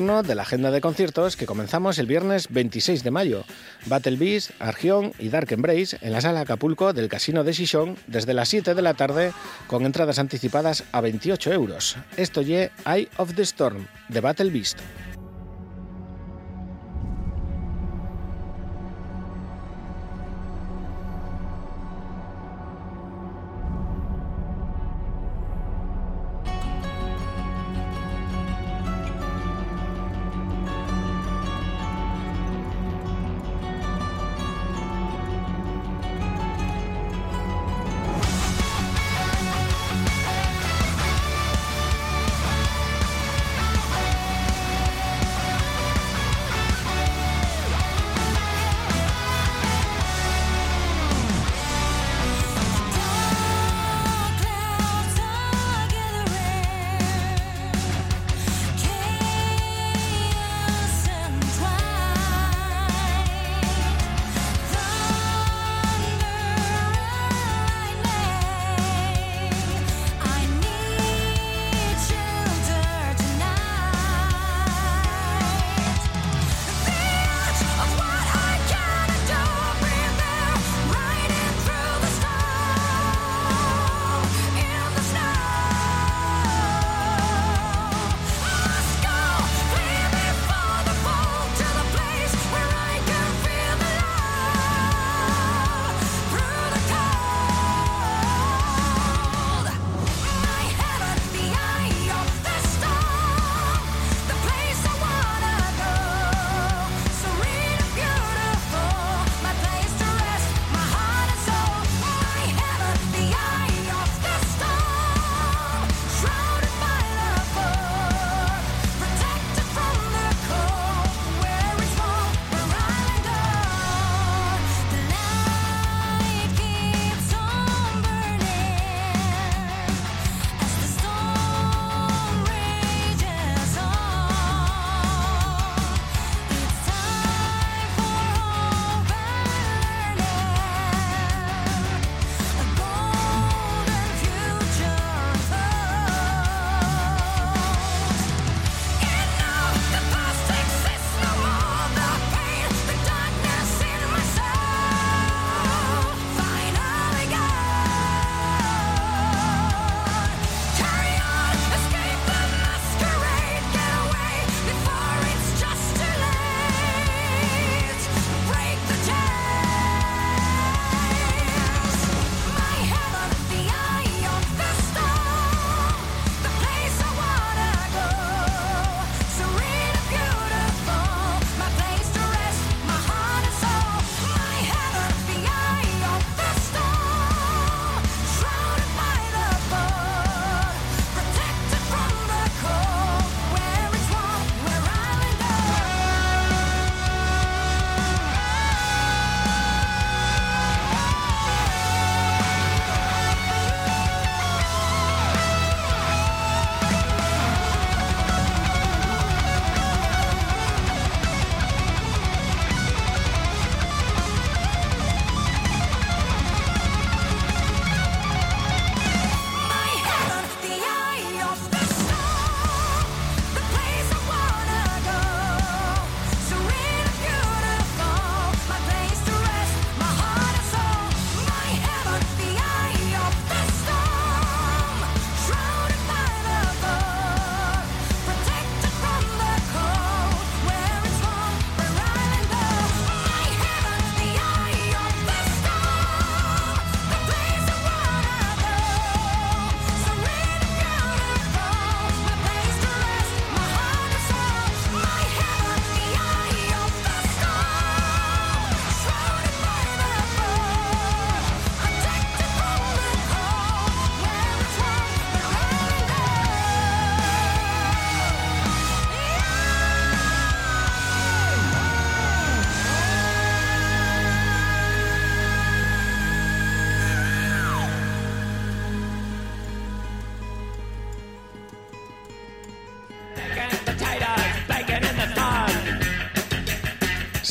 Speaker 1: Turno de la agenda de conciertos que comenzamos el viernes 26 de mayo. Battle Beast, Argión y Dark Embrace en la sala Acapulco del Casino de Xixón desde las 7 de la tarde con entradas anticipadas a 28 euros. Esto ye Eye of the Storm de Battle Beast.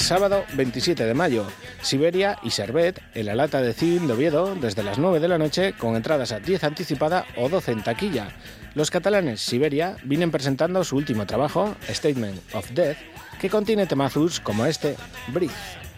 Speaker 1: Sábado 27 de mayo. Siberia y Servet en la lata de Cin de Oviedo desde las 9 de la noche con entradas a 10 anticipada o 12 en taquilla. Los catalanes Siberia vienen presentando su último trabajo, Statement of Death, que contiene temazos como este, Breathe.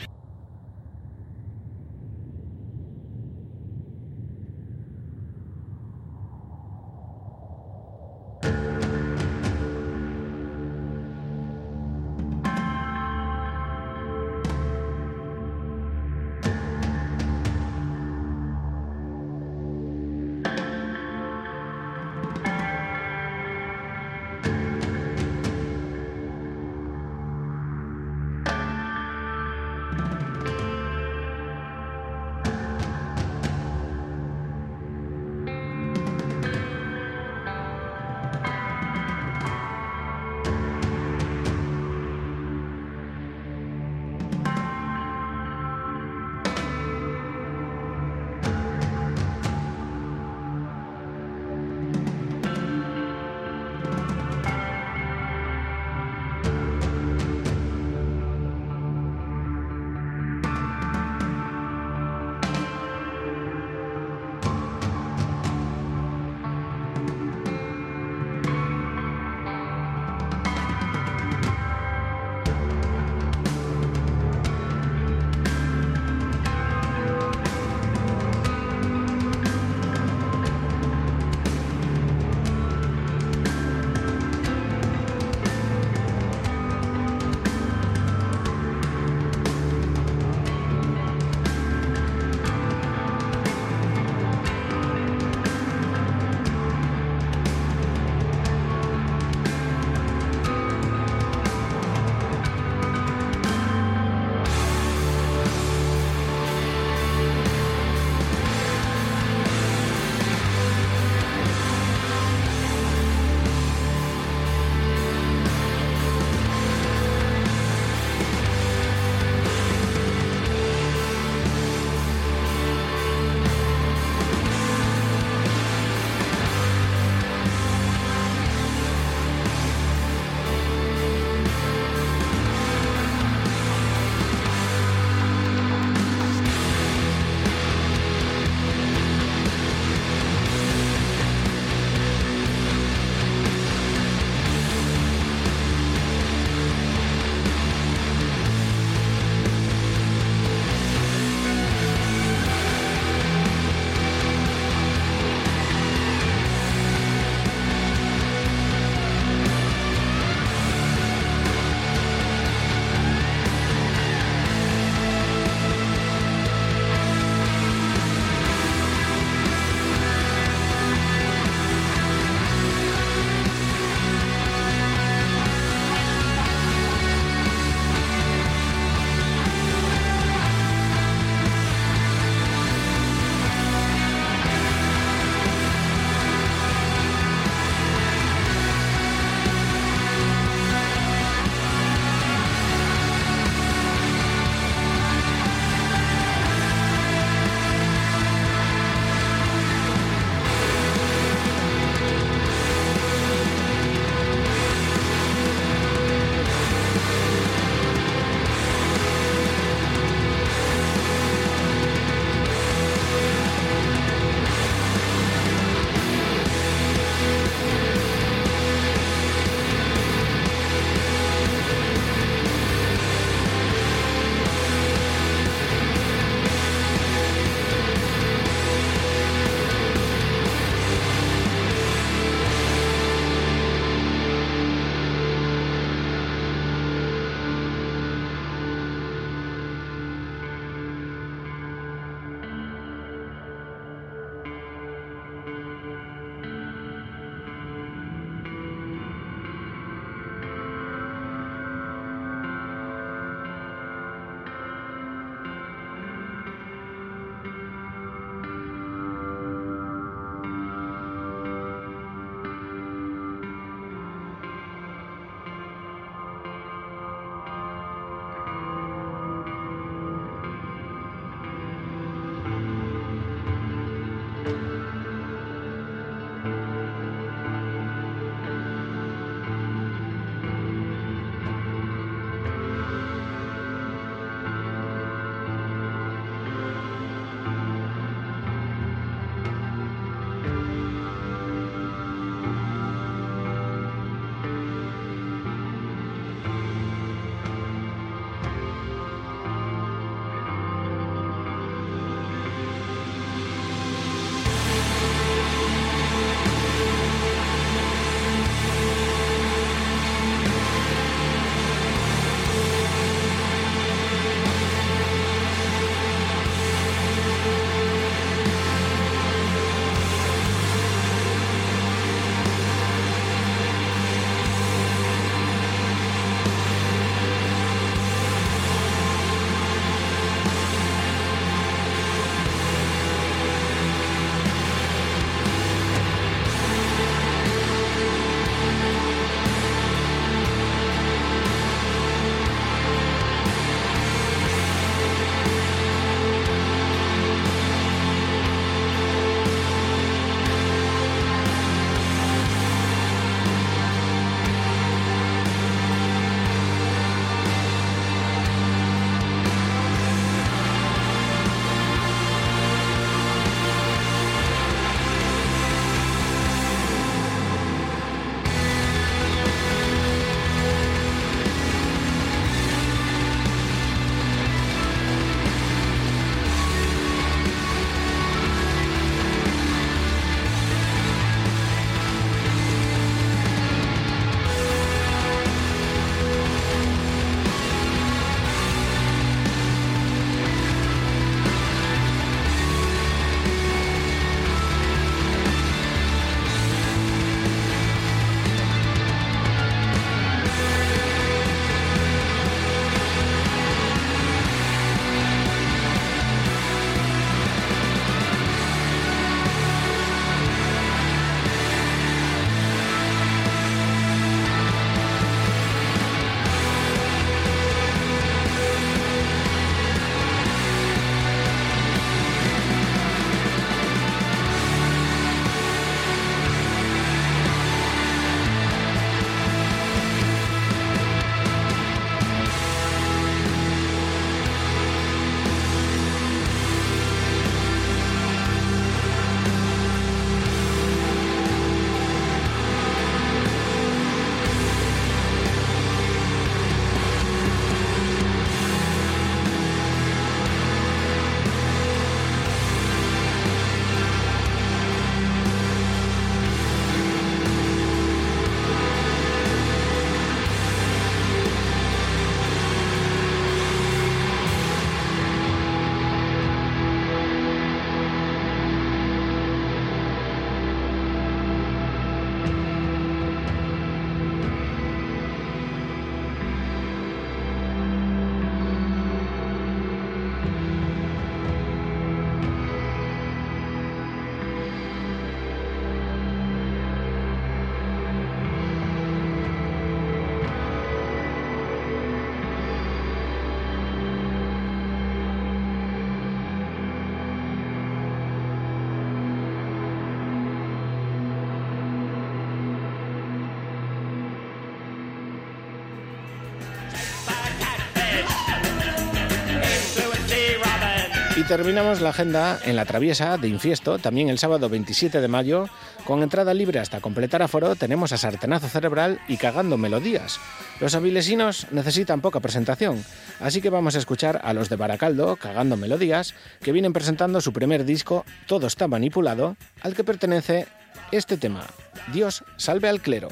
Speaker 1: Terminamos la agenda en la traviesa de Infiesto, también el sábado 27 de mayo, con entrada libre hasta completar aforo, tenemos a Sartenazo Cerebral y Cagando Melodías. Los avilesinos necesitan poca presentación, así que vamos a escuchar a los de Baracaldo, Cagando Melodías, que vienen presentando su primer disco, Todo está manipulado, al que pertenece este tema, Dios salve al clero.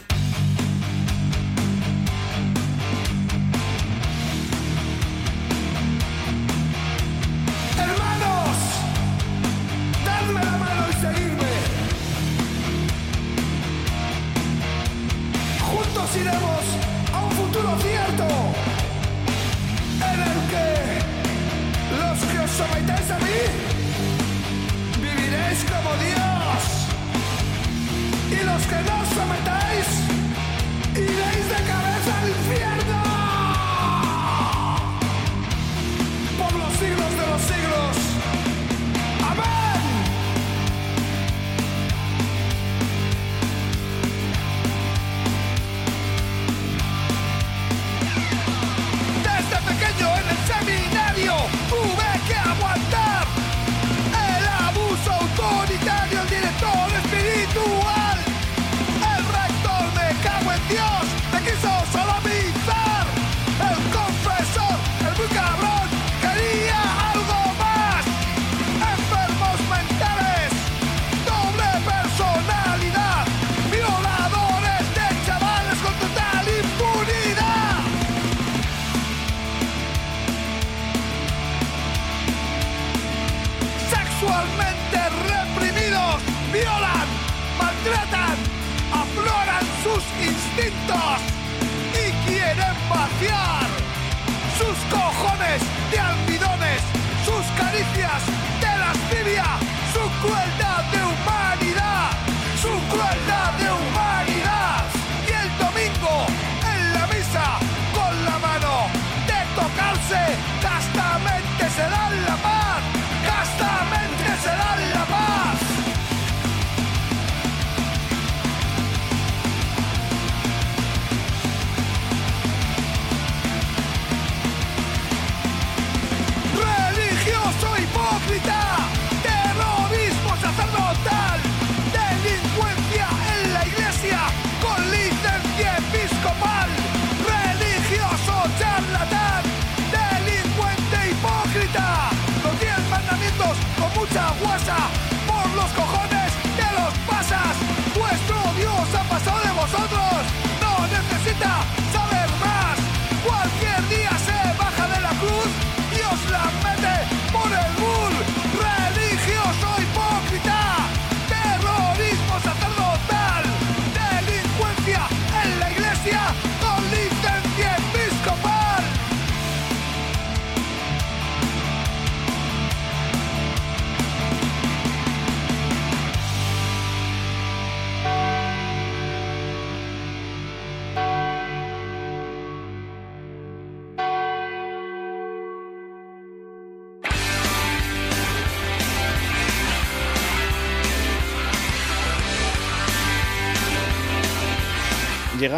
Speaker 2: Los que no sometáis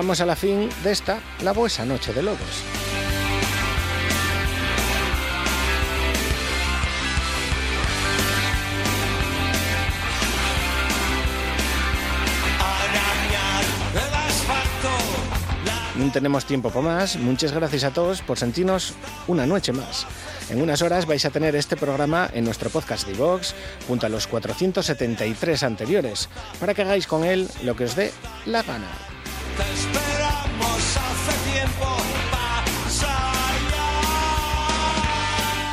Speaker 1: Llegamos a la fin de esta, la buesa noche de lobos. No tenemos tiempo para más. Muchas gracias a todos por sentirnos una noche más. En unas horas vais a tener este programa en nuestro podcast de Vox, junto a los 473 anteriores, para que hagáis con él lo que os dé la gana.
Speaker 10: Te esperamos hace tiempo.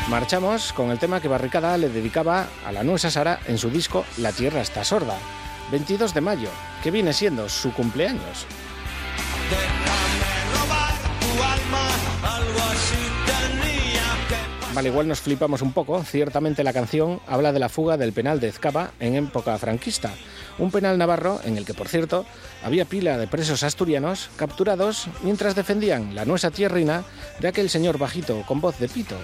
Speaker 1: Marchamos con el tema que Barricada le dedicaba a la nuesa Sara en su disco La Tierra está sorda, 22 de mayo, que viene siendo su cumpleaños. Vale, igual nos flipamos un poco. Ciertamente la canción habla de la fuga del penal de Ezcaba en época franquista. Un penal navarro en el que, por cierto, había pila de presos asturianos capturados mientras defendían la nuesa tierrina de aquel señor bajito con voz de pito.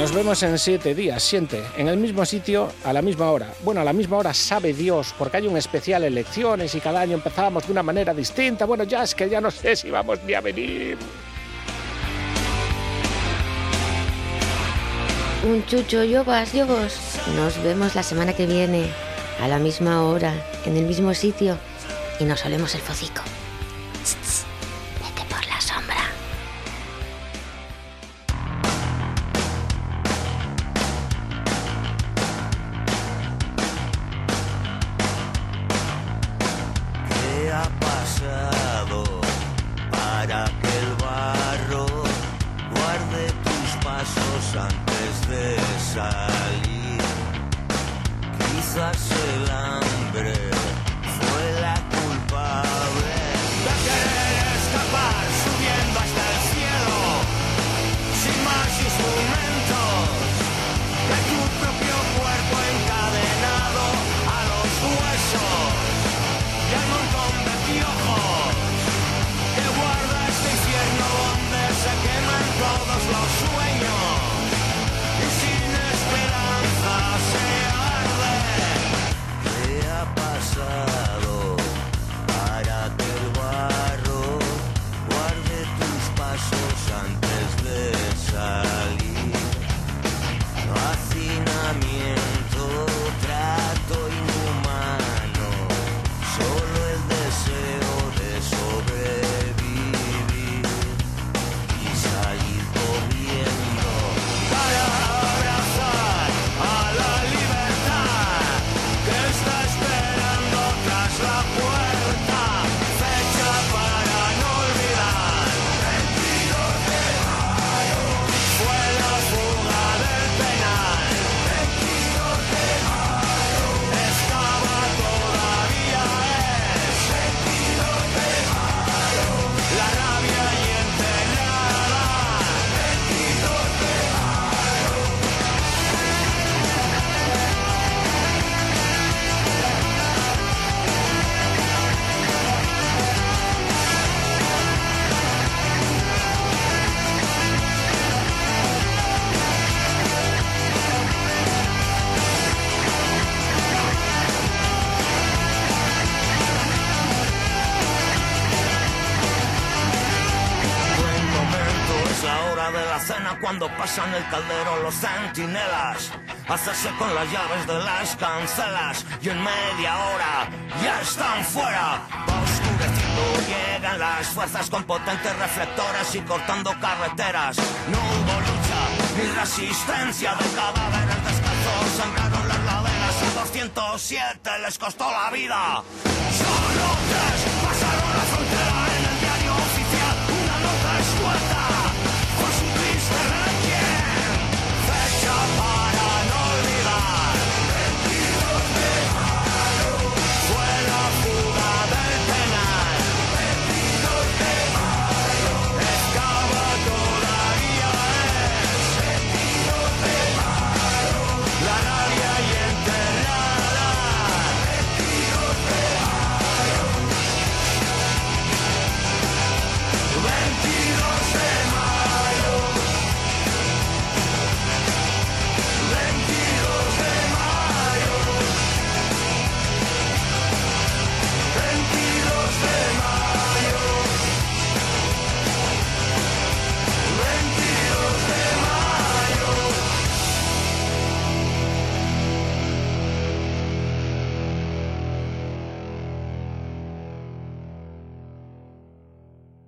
Speaker 1: Nos vemos en siete días, siente, en el mismo sitio, a la misma hora. Bueno, a la misma hora sabe Dios, porque hay un especial elecciones y cada año empezamos de una manera distinta. Bueno, ya es que ya no sé si vamos ni a venir.
Speaker 2: Un chucho, yo vas, yo vos. Nos vemos la semana que viene, a la misma hora, en el mismo sitio, y nos olemos el focico.
Speaker 3: Pasan el caldero los centinelas. Hacerse con las llaves de las cancelas y en media hora ya están fuera. Va oscureciendo, llegan las fuerzas con potentes reflectores y cortando carreteras. No hubo lucha ni resistencia de cadáveres descalzos. Sangraron las laderas y 207 les costó la vida.